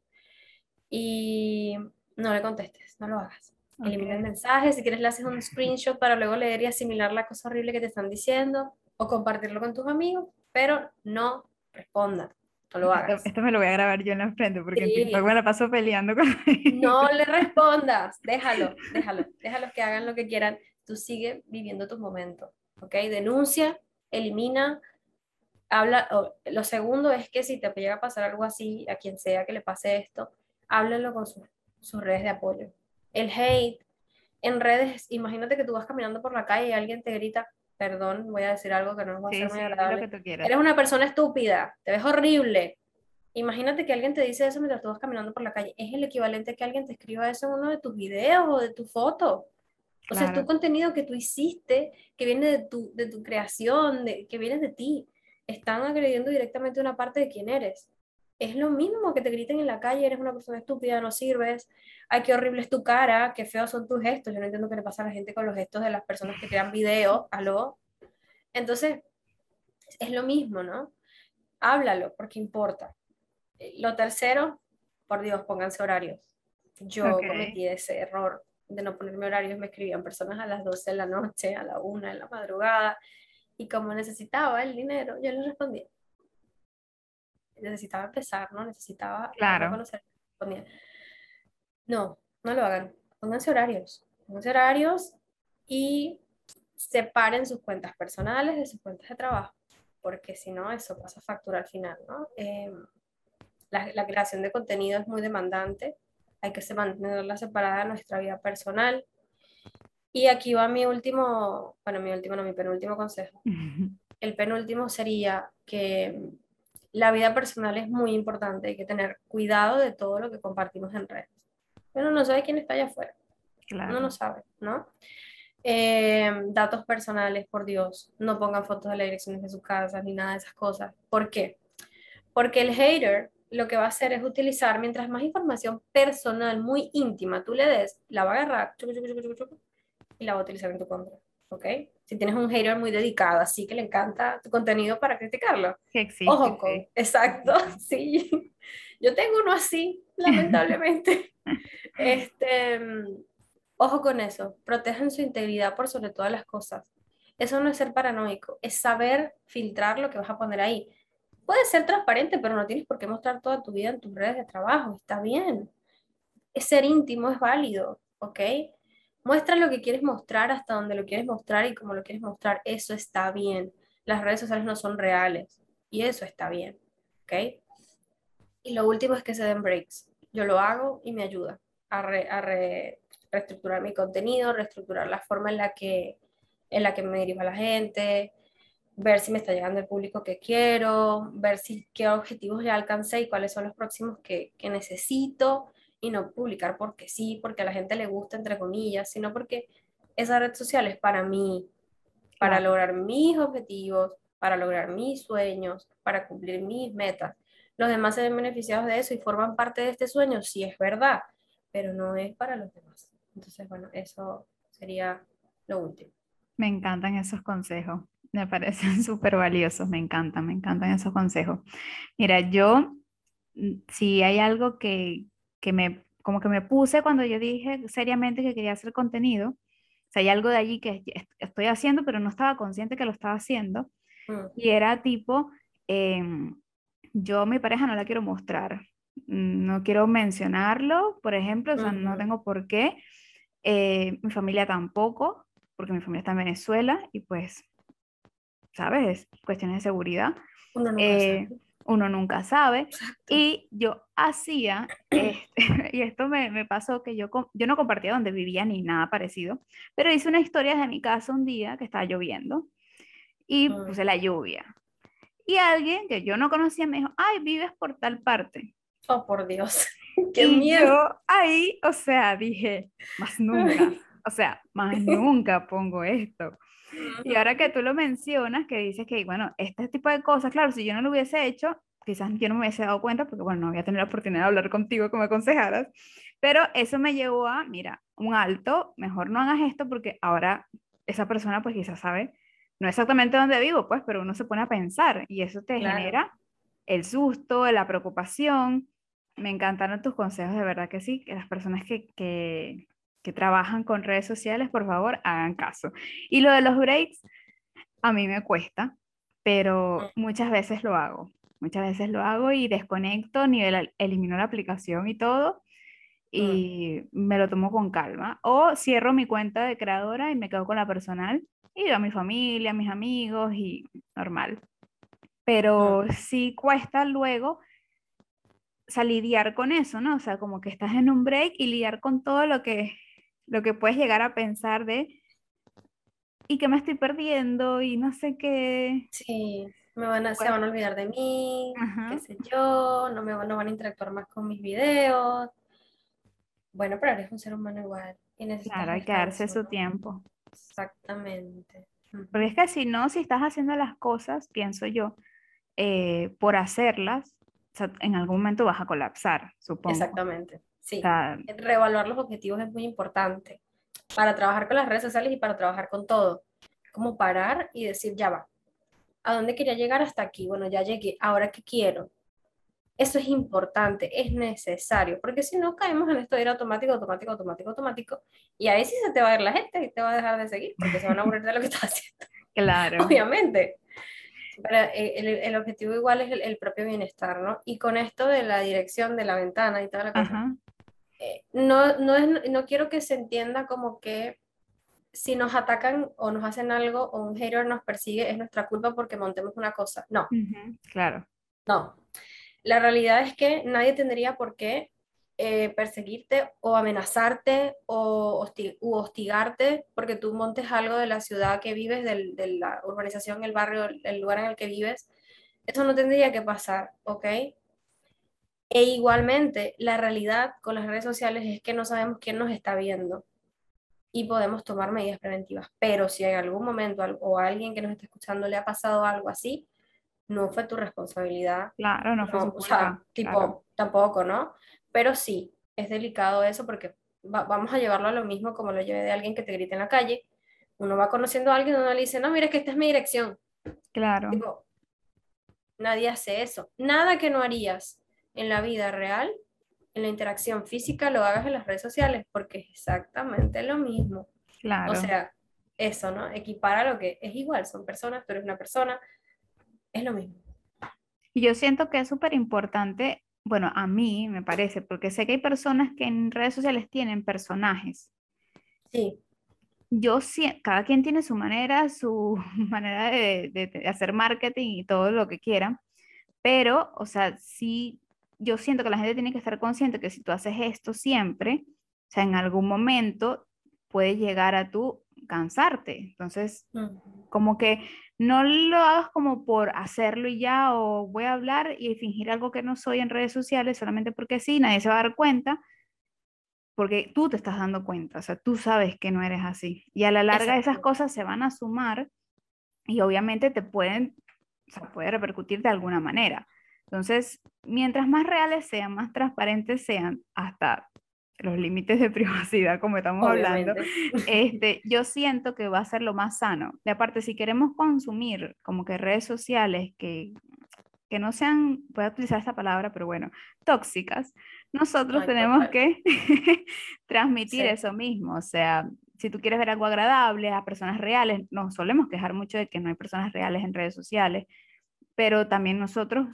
Y no le contestes, no lo hagas. Elimina el mensaje, si quieres le haces un screenshot para luego leer y asimilar la cosa horrible que te están diciendo o compartirlo con tus amigos, pero no responda, no lo hagas. Esto, me lo voy a grabar yo en la frente porque sí. me la paso peleando con No le respondas, déjalo, déjalo, déjalo que hagan lo que quieran, tú sigue viviendo tus momentos, ¿ok? Denuncia, elimina, habla, lo segundo es que si te llega a pasar algo así, a quien sea que le pase esto, háblenlo con sus redes de apoyo. El hate en redes, imagínate que tú vas caminando por la calle y alguien te grita, perdón, voy a decir algo que no va a ser muy agradable. Eres una persona estúpida, te ves horrible. Imagínate que alguien te dice eso mientras tú vas caminando por la calle. Es el equivalente a que alguien te escriba eso en uno de tus videos o de tu foto. O sea, es tu contenido que tú hiciste, que viene de tu, de tu creación, de, que viene de ti. Están agrediendo directamente una parte de quién eres. Es lo mismo que te griten en la calle, eres una persona estúpida, no sirves, ay, qué horrible es tu cara, qué feos son tus gestos. Yo no entiendo qué le pasa a la gente con los gestos de las personas que crean videos, aló. Entonces, es lo mismo, ¿no? Háblalo, porque importa. Lo tercero, por Dios, pónganse horarios. Yo cometí ese error de no ponerme horarios, me escribían personas a las 12 de la noche, a la 1 de la madrugada, y como necesitaba el dinero, yo les respondía. Necesitaba empezar, ¿no? Necesitaba claro. conocer. No, no lo hagan. Pónganse horarios. Pónganse horarios y separen sus cuentas personales de sus cuentas de trabajo, porque si no, eso pasa factura al final, ¿no? Em, la, creación de contenido es muy demandante, hay que mantenerla separada de nuestra vida personal. Y aquí va mi último, bueno, mi último, no, mi penúltimo consejo. El penúltimo sería que la vida personal es muy importante, hay que tener cuidado de todo lo que compartimos en redes. Uno no sabe quién está allá afuera. Claro. Uno no sabe, ¿no? Eh, datos personales, por Dios, no pongan fotos de las direcciones de sus casas ni nada de esas cosas. ¿Por qué? Porque el hater lo que va a hacer es utilizar, mientras más información personal, muy íntima tú le des, la va a agarrar y la va a utilizar en tu contra. ¿Ok? Si tienes un hater muy dedicado, así que le encanta tu contenido para criticarlo. Ojo con, exacto, sí. Yo tengo uno así, lamentablemente. este, ojo con eso, protejan su integridad por sobre todas las cosas. Eso no es ser paranoico, es saber filtrar lo que vas a poner ahí. Puede ser transparente, pero no tienes por qué mostrar toda tu vida en tus redes de trabajo, está bien. Es ser íntimo, es válido, ¿ok? Muestra lo que quieres mostrar hasta donde lo quieres mostrar y como lo quieres mostrar, eso está bien. Las redes sociales no son reales y eso está bien, ¿ok? Y lo último es que se den breaks. Yo lo hago y me ayuda a, reestructurar mi contenido, reestructurar la forma en la que, en la que me dirijo a la gente, ver si me está llegando el público que quiero, ver si qué objetivos ya alcancé y cuáles son los próximos que, que necesito y no publicar porque sí, porque a la gente le gusta, entre comillas, sino porque esa red social es para mí, para lograr mis objetivos, para lograr mis sueños, para cumplir mis metas. Los demás se ven beneficiados de eso y forman parte de este sueño, sí es verdad, pero no es para los demás. Entonces, bueno, eso sería lo último. Me encantan esos consejos, me parecen súper valiosos, me encantan, me encantan esos consejos. Mira, yo, mm, si hay algo que, que me, como que me puse cuando yo dije seriamente que quería hacer contenido. O sea, hay algo de allí que estoy haciendo, pero no estaba consciente que lo estaba haciendo. Mm. Y era tipo, em, yo a mi pareja no la quiero mostrar. Mm, no quiero mencionarlo, por ejemplo, o sea, no tengo por qué. Eh, mi familia tampoco, porque mi familia está en Venezuela y pues, ¿sabes? Cuestiones de seguridad. Uno eh, uno nunca sabe. Y yo hacía, este, y esto me, me, pasó que yo, yo no compartía donde vivía ni nada parecido, pero hice una historia de mi casa un día que estaba lloviendo y mm. puse la lluvia. Y alguien que yo no conocía me dijo, ay, vives por tal parte. Oh, por Dios, qué miedo. Yo ahí, o sea, dije, más nunca, o sea, más nunca pongo esto. Y ahora que tú lo mencionas, que dices que, bueno, este tipo de cosas, claro, si yo no lo hubiese hecho, quizás yo no me hubiese dado cuenta, porque, bueno, no había tenido la oportunidad de hablar contigo me aconsejaras, pero eso me llevó a, mira, un alto, mejor no hagas esto porque ahora esa persona pues quizás sabe, no exactamente dónde vivo, pues, pero uno se pone a pensar y eso te genera el susto, la preocupación. Me encantaron tus consejos, de verdad que sí, que las personas que, que, que trabajan con redes sociales, por favor, hagan caso. Y lo de los breaks, a mí me cuesta, pero mm. muchas veces lo hago. Muchas veces lo hago y desconecto, nivel, elimino la aplicación y todo, mm. y me lo tomo con calma. O cierro mi cuenta de creadora y me quedo con la personal y veo a mi familia, a mis amigos y normal. Pero mm. sí cuesta luego o lidiar con eso, ¿no? O sea, como que estás en un break y lidiar con todo lo que lo que puedes llegar a pensar de, y que me estoy perdiendo y no sé qué. Sí, me van a, se van a olvidar de mí, qué sé yo, no, me, no van a interactuar más con mis videos. Bueno, pero eres un ser humano igual. Y claro, hay que darse su tiempo. Exactamente. Porque es que si no, si estás haciendo las cosas, pienso yo, eh, por hacerlas, en algún momento vas a colapsar, supongo. Exactamente. Sí, reevaluar los objetivos es muy importante para trabajar con las redes sociales y para trabajar con todo. Como parar y decir, ya va, ¿a dónde quería llegar hasta aquí? Bueno, ya llegué, ¿ahora qué quiero? Eso es importante, es necesario, porque si no caemos en esto de ir automático, automático, automático, automático, y ahí sí se te va a ir la gente y te va a dejar de seguir, porque se van a aburrir de lo que estás haciendo. Claro. Obviamente. Pero eh, el, el, objetivo igual es el, el, propio bienestar, ¿no? Y con esto de la dirección de la ventana y toda la cosa, no, no, es, no quiero que se entienda como que si nos atacan o nos hacen algo o un hater nos persigue es nuestra culpa porque montemos una cosa. No. claro. No. La realidad es que nadie tendría por qué eh, perseguirte o amenazarte o hostigarte porque tú montes algo de la ciudad que vives, de la urbanización, el barrio, el lugar en el que vives. Eso no tendría que pasar, ¿ok? E igualmente, la realidad con las redes sociales es que no sabemos quién nos está viendo y podemos tomar medidas preventivas. Pero si en algún momento o a alguien que nos está escuchando le ha pasado algo así, no fue tu responsabilidad. Claro, no fue o sea, tipo, tampoco, ¿no? Pero sí, es delicado eso porque vamos a llevarlo a lo mismo como lo llevé de alguien que te grita en la calle. Uno va conociendo a alguien, uno le dice, no, mira, que esta es mi dirección. Claro. nadie hace eso. Nada que no harías en la vida real, en la interacción física, lo hagas en las redes sociales, porque es exactamente lo mismo. Claro. O sea, eso, ¿no? Equipara lo que es igual, son personas, tú eres una persona, es lo mismo. Y yo siento que es súper importante, bueno, a mí me parece, porque sé que hay personas que en redes sociales tienen personajes. Sí. Yo cada quien tiene su manera, su manera de, de, hacer marketing y todo lo que quieran, pero, o sea, sí, yo siento que la gente tiene que estar consciente que si tú haces esto siempre, o sea, en algún momento puede llegar a tú cansarte. Entonces, como que no lo hagas como por hacerlo y ya, o voy a hablar y fingir algo que no soy en redes sociales solamente porque sí, nadie se va a dar cuenta, porque tú te estás dando cuenta, o sea, tú sabes que no eres así. Y a la larga esas cosas se van a sumar y obviamente te pueden, o sea, puede repercutir de alguna manera. Entonces, mientras más reales sean, más transparentes sean, hasta los límites de privacidad, como estamos hablando, este, yo siento que va a ser lo más sano. De aparte, si queremos consumir como que redes sociales que, que no sean, voy a utilizar esta palabra, pero bueno, tóxicas, nosotros tenemos que transmitir eso mismo. O sea, si tú quieres ver algo agradable a personas reales, nos solemos quejar mucho de que no hay personas reales en redes sociales, pero también nosotros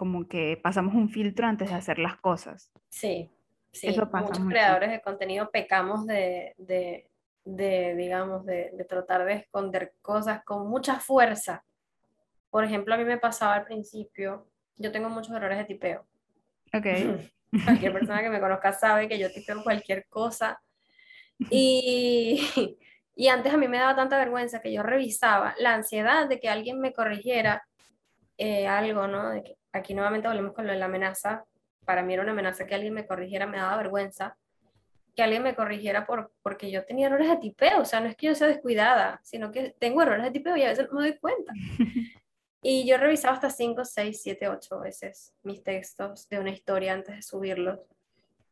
como que pasamos un filtro antes de hacer las cosas. Sí, Sí, muchos creadores de contenido pecamos de, de, de digamos, de, de, tratar de esconder cosas con mucha fuerza. Por ejemplo, a mí me pasaba al principio, yo tengo muchos errores de tipeo. Ok. Cualquier persona que me conozca sabe que yo tipeo cualquier cosa. Y, y antes a mí me daba tanta vergüenza que yo revisaba la ansiedad de que alguien me corrigiera eh, algo, ¿no? De que aquí nuevamente volvemos con lo de la amenaza para mí era una amenaza que alguien me corrigiera, me daba vergüenza que alguien me corrigiera por, porque yo tenía errores de tipeo, o sea, no es que yo sea descuidada, sino que tengo errores de tipeo y a veces no me doy cuenta. Y yo revisaba hasta 5, 6, 7, 8 veces mis textos de una historia antes de subirlos.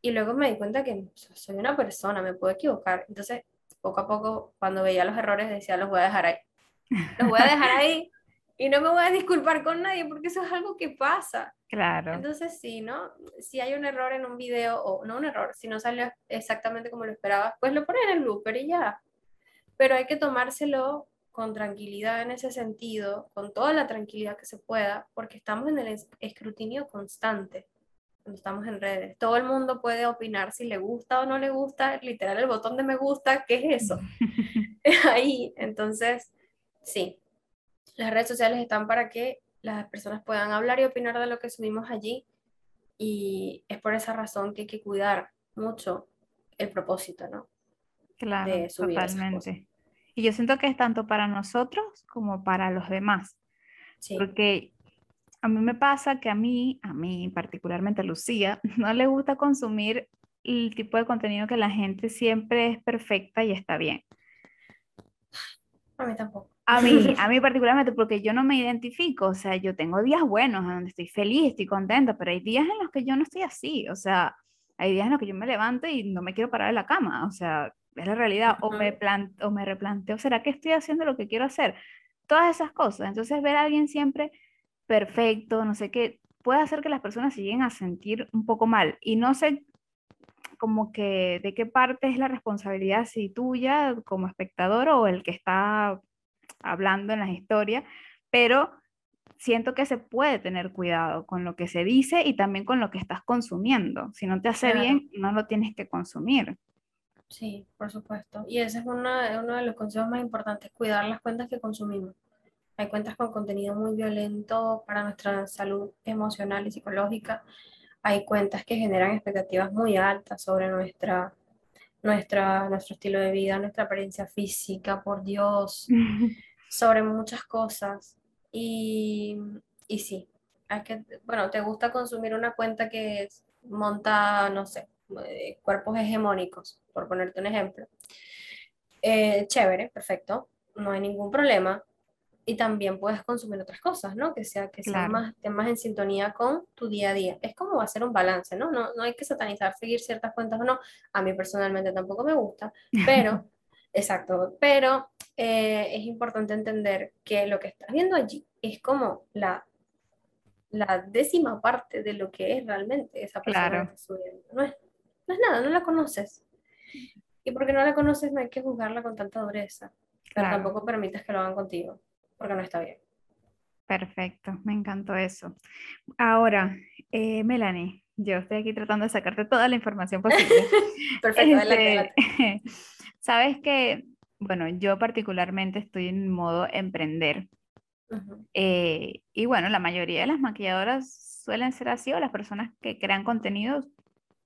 Y luego me di cuenta que soy una persona, me puedo equivocar. Entonces, poco a poco, cuando veía los errores, decía, los voy a dejar ahí. Los voy a dejar ahí y no me voy a disculpar con nadie porque eso es algo que pasa. Claro. Entonces, sí, ¿no? Si hay un error en un video, o no un error, si no salió exactamente como lo esperaba, pues lo ponen en el blooper y ya. Pero hay que tomárselo con tranquilidad en ese sentido, con toda la tranquilidad que se pueda, porque estamos en el escrutinio constante cuando estamos en redes. Todo el mundo puede opinar si le gusta o no le gusta, literal el botón de me gusta, ¿qué es eso? Ahí, entonces, sí, las redes sociales están para que las personas puedan hablar y opinar de lo que subimos allí y es por esa razón que hay que cuidar mucho el propósito, ¿no? Claro, totalmente. Y yo siento que es tanto para nosotros como para los demás. Sí. Porque a mí me pasa que a mí, a mí particularmente a Lucía, no le gusta consumir el tipo de contenido que la gente siempre es perfecta y está bien. A mí tampoco. A mí, a mí particularmente, porque yo no me identifico, o sea, yo tengo días buenos en donde estoy feliz, estoy contenta, pero hay días en los que yo no estoy así, o sea, hay días en los que yo me levanto y no me quiero parar de la cama, o sea, es la realidad, o me, o me replanteo, ¿será que estoy haciendo lo que quiero hacer? Todas esas cosas, entonces ver a alguien siempre perfecto, no sé qué, puede hacer que las personas se lleguen a sentir un poco mal, y no sé como que de qué parte es la responsabilidad, si tuya como espectador o el que está hablando en las historias, pero siento que se puede tener cuidado con lo que se dice y también con lo que estás consumiendo. Si no te hace bien, no lo tienes que consumir. Sí, por supuesto. Y ese es uno de los consejos más importantes, cuidar las cuentas que consumimos. Hay cuentas con contenido muy violento para nuestra salud emocional y psicológica. hay cuentas que generan expectativas muy altas sobre nuestra, nuestra, nuestro estilo de vida, nuestra apariencia física, por Dios, sobre muchas cosas. Y, y sí, hay que, bueno, te gusta consumir una cuenta que monta, no sé, eh, cuerpos hegemónicos, por ponerte un ejemplo. Eh, chévere, perfecto, no hay ningún problema. Y también puedes consumir otras cosas, ¿no? Que, sea, que sean más, más en sintonía con tu día a día. Es como hacer un balance, ¿no? No, no hay que satanizar, seguir ciertas cuentas o no. A mí personalmente tampoco me gusta, pero, exacto, pero eh, es importante entender que lo que estás viendo allí es como la, la décima parte de lo que es realmente esa persona Claro, que está subiendo. No es, no es nada, no la conoces. Y porque no la conoces no hay que juzgarla con tanta dureza, pero claro. tampoco permitas que lo hagan contigo, porque no está bien. Perfecto, me encantó eso. Ahora, eh, Melanie, yo estoy aquí tratando de sacarte toda la información posible. Perfecto, Este, adelante. sabes que, bueno, yo particularmente estoy en modo emprender. Ujú, eh, y bueno, la mayoría de las maquilladoras suelen ser así, o las personas que crean contenidos,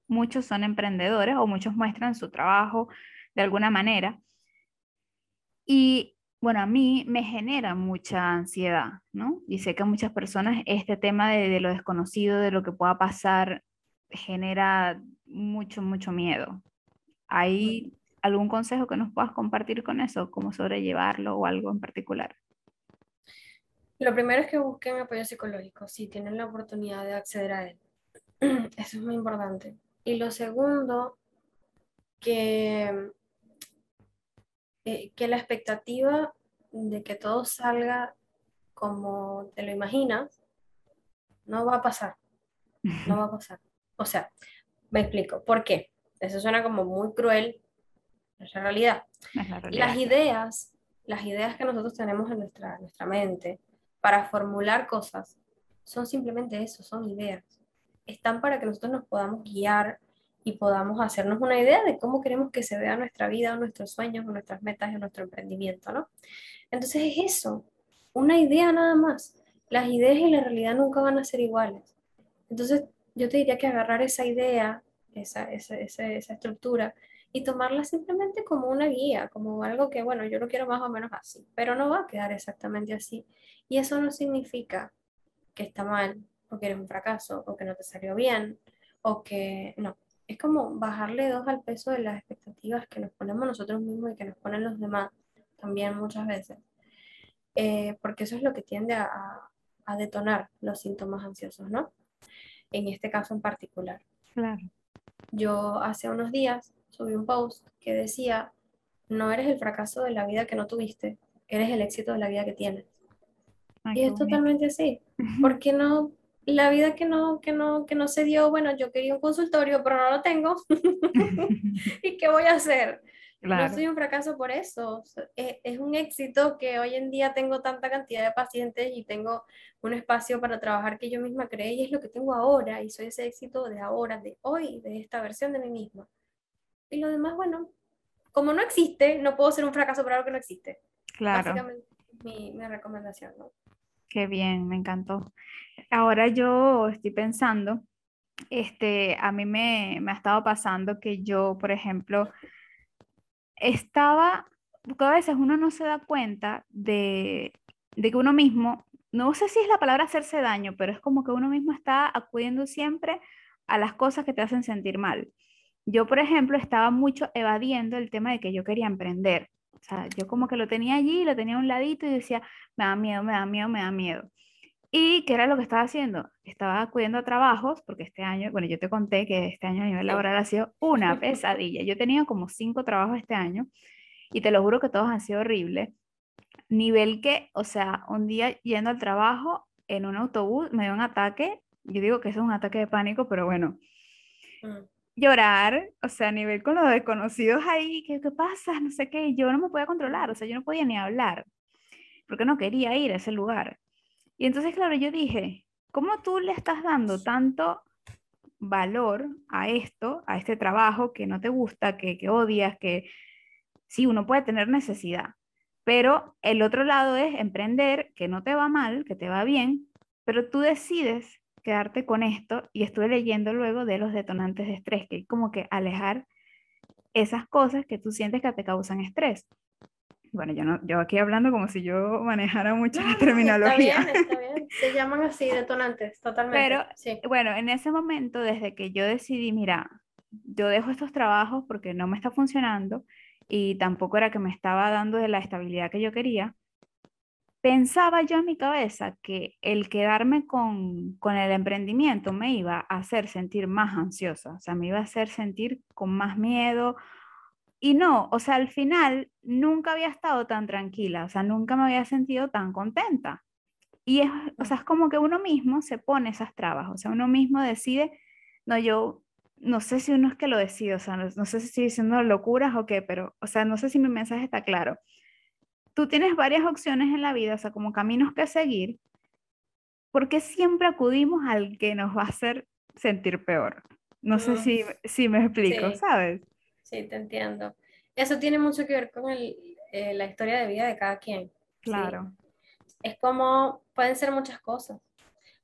muchos son emprendedores o muchos muestran su trabajo de alguna manera. Y bueno, a mí me genera mucha ansiedad, ¿no? Y sé que a muchas personas este tema de, de lo desconocido, de lo que pueda pasar, genera mucho, mucho miedo. ¿Hay algún consejo que nos puedas compartir con eso? ¿Cómo sobrellevarlo o algo en particular? Lo primero es que busquen apoyo psicológico, si tienen la oportunidad de acceder a él. Eso es muy importante. Y lo segundo, que, eh, que la expectativa de que todo salga como te lo imaginas, no va a pasar, no va a pasar. O sea, me explico, ¿por qué? Eso suena como muy cruel, es la realidad. Es la Las realidad, claro. ideas, las ideas que nosotros tenemos en nuestra, nuestra mente para formular cosas son simplemente eso, son ideas. Están para que nosotros nos podamos guiar y podamos hacernos una idea de cómo queremos que se vea nuestra vida, nuestros sueños, nuestras metas y nuestro emprendimiento, ¿no? Entonces es eso, una idea nada más. Las ideas y la realidad nunca van a ser iguales. Entonces yo te diría que agarrar esa idea, esa, esa, esa, esa estructura y tomarla simplemente como una guía, como algo que, bueno, yo lo quiero más o menos así, pero no va a quedar exactamente así. Y eso no significa que está mal, o que eres un fracaso, o que no te salió bien, o que no. Es como bajarle dos al peso de las expectativas que nos ponemos nosotros mismos y que nos ponen los demás también muchas veces, eh, porque eso es lo que tiende a, detonar los síntomas ansiosos, ¿no? En este caso en particular. Claro. Yo hace unos días subí un post que decía, no eres el fracaso de la vida que no tuviste, eres el éxito de la vida que tienes. Ay, Y es totalmente así. Porque no, la vida que no, que no, que no se dio, bueno, yo quería un consultorio, pero no lo tengo. ¿Y qué voy a hacer? No Claro, soy un fracaso por eso. O sea, Es, es un éxito que hoy en día tengo tanta cantidad de pacientes y tengo un espacio para trabajar que yo misma creé y es lo que tengo ahora y soy ese éxito de ahora, de hoy, de esta versión de mí misma. Y lo demás, bueno, como no existe, no puedo ser un fracaso por algo que no existe. claro. Básicamente, mi, mi recomendación, ¿no? Qué bien, me encantó. Ahora yo estoy pensando, este, a mí me, me ha estado pasando que yo, por ejemplo, estaba, porque a veces uno no se da cuenta de, de que uno mismo, no sé si es la palabra hacerse daño, pero es como que uno mismo está acudiendo siempre a las cosas que te hacen sentir mal. Yo, por ejemplo, estaba mucho evadiendo el tema de que yo quería emprender. O sea, yo como que lo tenía allí, lo tenía a un ladito y decía, me da miedo, me da miedo, me da miedo. ¿Y qué era lo que estaba haciendo? Estaba acudiendo a trabajos, porque este año, bueno, yo te conté que este año a nivel laboral ha sido una pesadilla. Yo he tenido como cinco trabajos este año y te lo juro que todos han sido horribles. Nivel que, o sea, un día yendo al trabajo en un autobús me dio un ataque. Yo digo que eso es un ataque de pánico, pero bueno, Mm, llorar, o sea, a nivel con los desconocidos ahí, ¿qué, qué pasa? No sé qué, yo no me podía controlar, o sea, yo no podía ni hablar, porque no quería ir a ese lugar. Y entonces, claro, yo dije, ¿cómo tú le estás dando tanto valor a esto, a este trabajo que no te gusta, que, que odias, que sí, uno puede tener necesidad, pero el otro lado es emprender, que no te va mal, que te va bien, pero tú decides quedarte con esto y estuve leyendo luego de los detonantes de estrés, que es como que alejar esas cosas que tú sientes que te causan estrés. Bueno, yo, no, yo aquí hablando como si yo manejara terminología. Está bien, está bien. Se llaman así detonantes, totalmente. Pero sí. bueno, en ese momento, desde que yo decidí, mira, yo dejo estos trabajos porque no me está funcionando y tampoco era que me estaba dando de la estabilidad que yo quería, pensaba yo en mi cabeza que el quedarme con, con, el emprendimiento me iba a hacer sentir más ansiosa, o sea, me iba a hacer sentir con más miedo. Y no, o sea, al final nunca había estado tan tranquila, o sea, nunca me había sentido tan contenta. Y es, o sea, es como que uno mismo se pone esas trabas, o sea, uno mismo decide, no, yo no sé si uno es que lo decide, o sea, no, no sé si estoy diciendo locuras o qué, pero, o sea, no sé si mi mensaje está claro tú tienes varias opciones en la vida, o sea, como caminos que seguir, porque siempre acudimos al que nos va a hacer sentir peor? No sé si, si me explico, ¿sabes? Sí, te entiendo. Eso tiene mucho que ver con el, eh, la historia de vida de cada quien. Claro. Es como, pueden ser muchas cosas.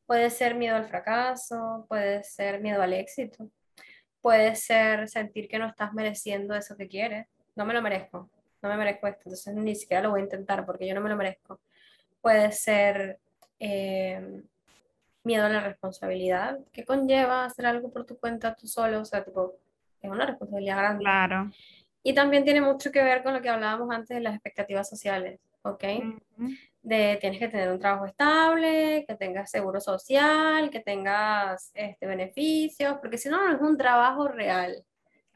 Puede ser miedo al fracaso, puede ser miedo al éxito, puede ser sentir que no estás mereciendo eso que quieres. No me lo merezco no me merezco esto, entonces ni siquiera lo voy a intentar porque yo no me lo merezco. Puede ser eh, miedo a la responsabilidad, que conlleva hacer algo por tu cuenta tú solo, o sea, tipo, es una responsabilidad grande. Claro. Y también tiene mucho que ver con lo que hablábamos antes de las expectativas sociales, ¿ok? De tienes que tener un trabajo estable, que tengas seguro social, que tengas este, beneficios, porque si no, no es un trabajo real.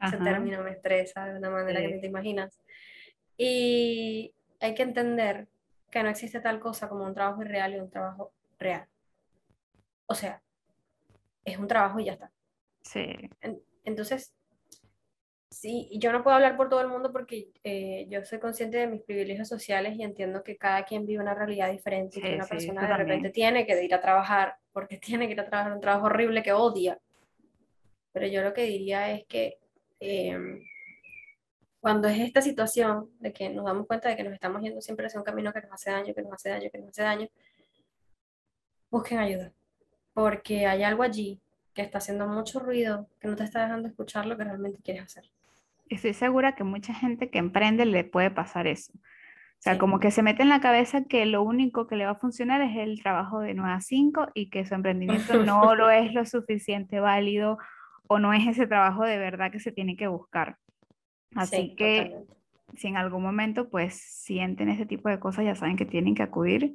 Ese término me estresa de una manera que no te imaginas. Y hay que entender que no existe tal cosa como un trabajo irreal y un trabajo real. O sea, es un trabajo y ya está. Sí. Entonces, sí, yo no puedo hablar por todo el mundo porque eh, yo soy consciente de mis privilegios sociales y entiendo que cada quien vive una realidad diferente y que una persona de repente tiene que ir a trabajar porque tiene que ir a trabajar un trabajo horrible que odia. Pero yo lo que diría es que em, cuando es esta situación de que nos damos cuenta de que nos estamos yendo siempre hacia un camino que nos hace daño, que nos hace daño, que nos hace daño, busquen ayuda, porque hay algo allí que está haciendo mucho ruido, que no te está dejando escuchar lo que realmente quieres hacer. Estoy segura que mucha gente que emprende le puede pasar eso. O sea, como que se mete en la cabeza que lo único que le va a funcionar es el trabajo de 9 a 5 y que su emprendimiento no lo es lo suficiente válido o no es ese trabajo de verdad que se tiene que buscar. Así que si en algún momento pues sienten ese tipo de cosas, ya saben que tienen que acudir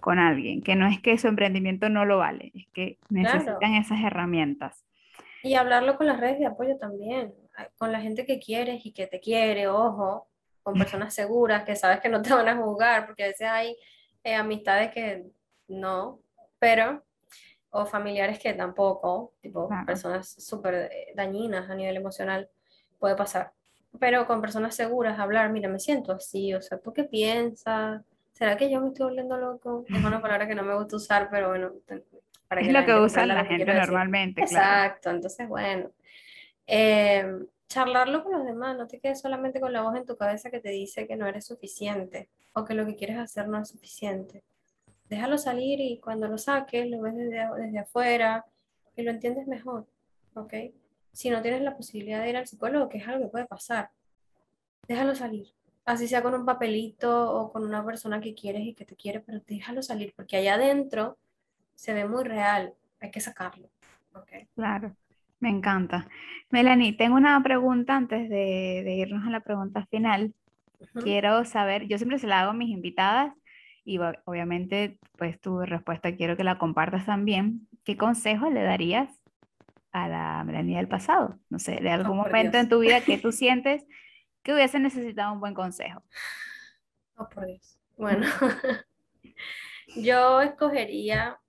con alguien, que no es que su emprendimiento no lo vale, es que necesitan esas herramientas. Y hablarlo con las redes de apoyo también, con la gente que quieres y que te quiere, ojo, con personas seguras que sabes que no te van a juzgar, porque a veces hay eh, amistades que no, pero, o familiares que tampoco, tipo personas súper eh, dañinas a nivel emocional, puede pasar pero con personas seguras, hablar, mira, me siento así, o sea, ¿tú qué piensas? ¿Será que yo me estoy volviendo loco? Es una palabra que no me gusta usar, pero bueno, para es lo que usa la, gente normalmente. Exacto, entonces bueno, eh, charlarlo con los demás, no te quedes solamente con la voz en tu cabeza que te dice que no eres suficiente o que lo que quieres hacer no es suficiente. Déjalo salir y cuando lo saques, lo ves desde, desde afuera y lo entiendes mejor, ¿ok? Si no tienes la posibilidad de ir al psicólogo, que es algo que puede pasar, déjalo salir. Así sea con un papelito o con una persona que quieres y que te quiere, pero déjalo salir, porque allá adentro se ve muy real, hay que sacarlo. Okay. Claro, me encanta. Melanie, tengo una pregunta antes de, irnos a la pregunta final. Quiero saber, yo siempre se la hago a mis invitadas y obviamente pues tu respuesta quiero que la compartas también. ¿Qué consejo le darías a la Melanie del pasado? No sé, de algún oh, momento en tu vida que tú sientes que hubiese necesitado un buen consejo. Oh, por Dios. Bueno, yo escogería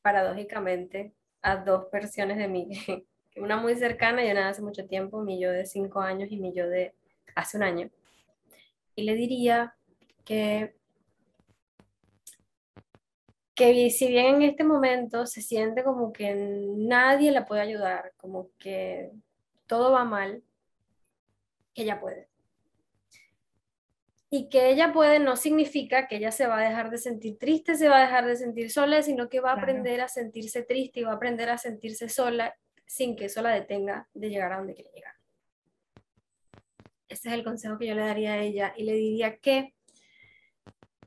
paradójicamente a dos versiones de mí, una muy cercana y una de hace mucho tiempo, mi yo de cinco años y mi yo de hace un año. Y le diría que que si bien en este momento se siente como que nadie la puede ayudar, como que todo va mal, ella puede. y que ella puede no significa que ella se va a dejar de sentir triste, se va a dejar de sentir sola, sino que va a aprender a sentirse triste y va a aprender a sentirse sola sin que eso la detenga de llegar a donde quiere llegar. Ese es el consejo que yo le daría a ella y le diría que,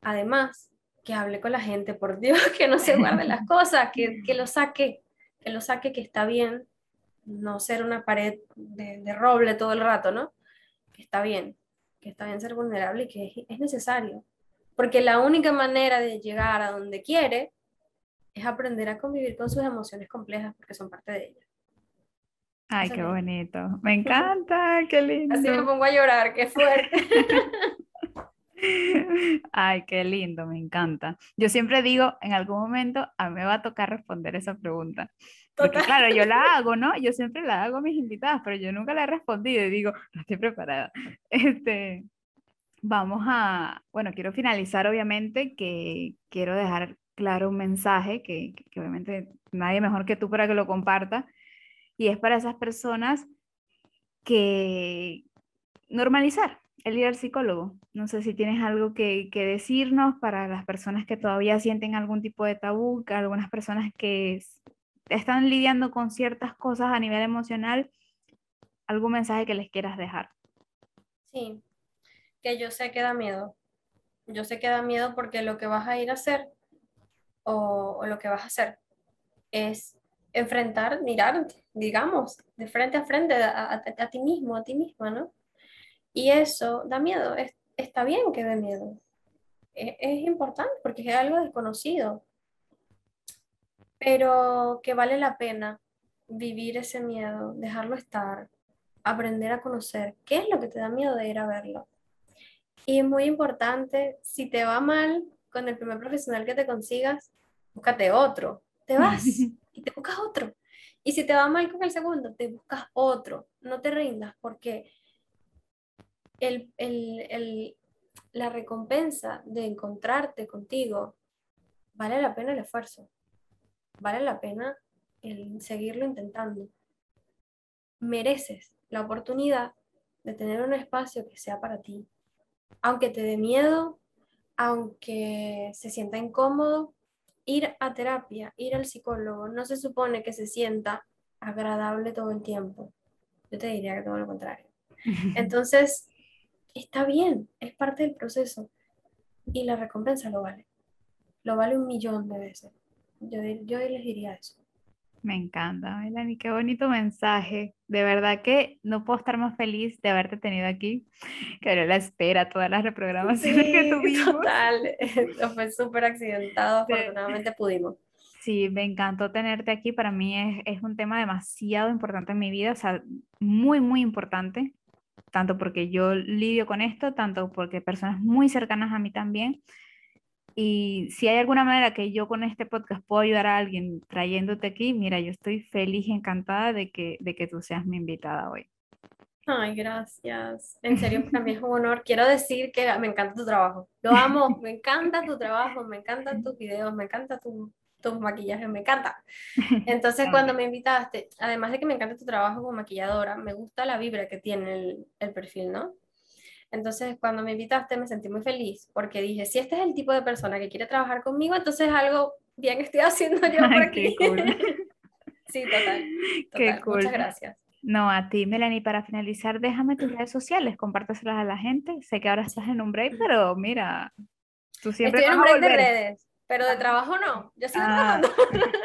además, que hable con la gente, por Dios, que no se guarde las cosas, que, que lo saque, que lo saque, que está bien, no ser una pared de, de roble todo el rato, ¿no? Que está bien, que está bien ser vulnerable y que es, necesario. Porque la única manera de llegar a donde quiere es aprender a convivir con sus emociones complejas porque son parte de ella. Ay, qué bonito. Me encanta, qué lindo. Así me pongo a llorar, qué fuerte. Ay, qué lindo, me encanta. Yo siempre digo, en algún momento a mí me va a tocar responder esa pregunta. Porque claro, yo la hago, ¿no? Yo siempre la hago a mis invitadas, pero yo nunca la he respondido y digo, no estoy preparada. Este, vamos a, bueno, quiero finalizar obviamente que quiero dejar claro un mensaje que, que obviamente nadie mejor que tú para que lo comparta y es para esas personas que normalizar el ir al psicólogo. No sé si tienes algo que, que, decirnos para las personas que todavía sienten algún tipo de tabú, algunas personas que están lidiando con ciertas cosas a nivel emocional, algún mensaje que les quieras dejar. Sí, que yo sé que da miedo. Yo sé que da miedo porque lo que vas a ir a hacer o, lo que vas a hacer es enfrentar, mirar, digamos, de frente a frente a, ti mismo, a ti misma, ¿no? Y eso da miedo. está bien que dé miedo. Es, es importante porque es algo desconocido pero que vale la pena vivir ese miedo, dejarlo estar, aprender a conocer qué es lo que te da miedo de ir a verlo. Y es muy importante, si te va mal con el primer profesional que te consigas, búscate otro, te vas y te buscas otro. Y si te va mal con el segundo, te buscas otro, no te rindas porque el, la recompensa de encontrarte contigo vale la pena el esfuerzo vale la pena el seguirlo intentando. Mereces la oportunidad de tener un espacio que sea para ti. Aunque te dé miedo, aunque se sienta incómodo, ir a terapia, ir al psicólogo, no se supone que se sienta agradable todo el tiempo. Yo te diría que todo lo contrario. Entonces, está bien, es parte del proceso y la recompensa lo vale. Lo vale un millón de veces. Yo, yo les diría eso. Me encanta, Melanie, qué bonito mensaje. De verdad que no puedo estar más feliz de haberte tenido aquí, que era la espera, todas las reprogramaciones que tuvimos. Total, esto fue súper accidentado, afortunadamente pudimos. Sí, me encantó tenerte aquí. Para mí es, es un tema demasiado importante en mi vida, o sea, muy, muy importante, tanto porque yo lidio con esto, tanto porque personas muy cercanas a mí también y si hay alguna manera que yo con este podcast puedo ayudar a alguien trayéndote aquí, mira, yo estoy feliz y encantada de que, de que tú seas mi invitada hoy. Ay, gracias. En serio, para mí es un honor. Quiero decir que me encanta tu trabajo. Lo amo, me encanta tu trabajo, me encantan tus videos, me encanta tu, tus maquillajes, me encanta. Entonces, cuando me invitaste, además de que me encanta tu trabajo como maquilladora, me gusta la vibra que tiene el, el perfil, ¿no? Entonces, cuando me invitaste, me sentí muy feliz porque dije, si este es el tipo de persona que quiere trabajar conmigo, entonces algo bien estoy haciendo yo por aquí. sí, total. Qué cool. Muchas gracias. No, a ti, Melanie, para finalizar, déjame tus redes sociales, compárteselas a la gente. Sé que ahora estás en un break, pero mira, tú siempre Estoy en un break de redes, pero de trabajo no. Yo sigo ah. trabajando.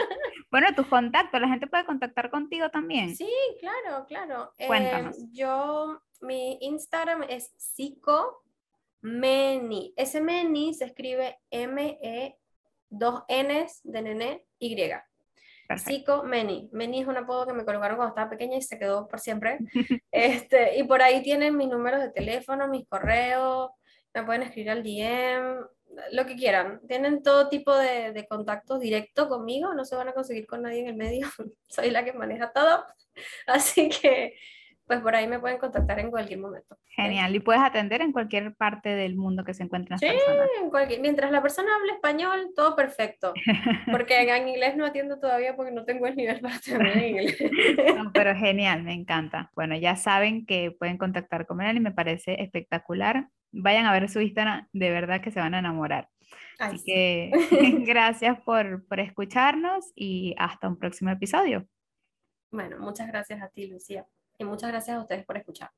Bueno, tus contactos, la gente puede contactar contigo también. Sí, claro, claro. Cuéntanos. Eh, yo mi Instagram es psicomeni. Ese meni se escribe M-E, dos Ns de nene, Y. Psico Meni. Meni es un apodo que me colocaron cuando estaba pequeña y se quedó por siempre. este, y por ahí tienen mis números de teléfono, mis correos, me pueden escribir al DM, lo que quieran. Tienen todo tipo de, de contactos directo conmigo, no se van a conseguir con nadie en el medio. Soy la que maneja todo. Así que pues por ahí me pueden contactar en cualquier momento. Genial, y puedes atender en cualquier parte del mundo que se encuentren sí, en cualquier, mientras la persona hable español, todo perfecto. Porque en inglés no atiendo todavía porque no tengo el nivel para atender en inglés. pero genial, me encanta. Bueno, ya saben que pueden contactar con Melanie, me parece espectacular. Vayan a ver su Instagram, de verdad que se van a enamorar. Ay, Así sí. que gracias por, por escucharnos y hasta un próximo episodio. Bueno, muchas gracias a ti, Lucía. Y muchas gracias a ustedes por escuchar.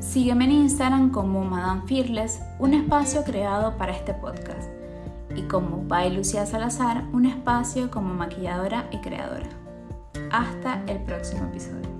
Sígueme en Instagram como Madame Fearless, un espacio creado para este podcast, y como By Lucía Salazar, un espacio como maquilladora y creadora. Hasta el próximo episodio.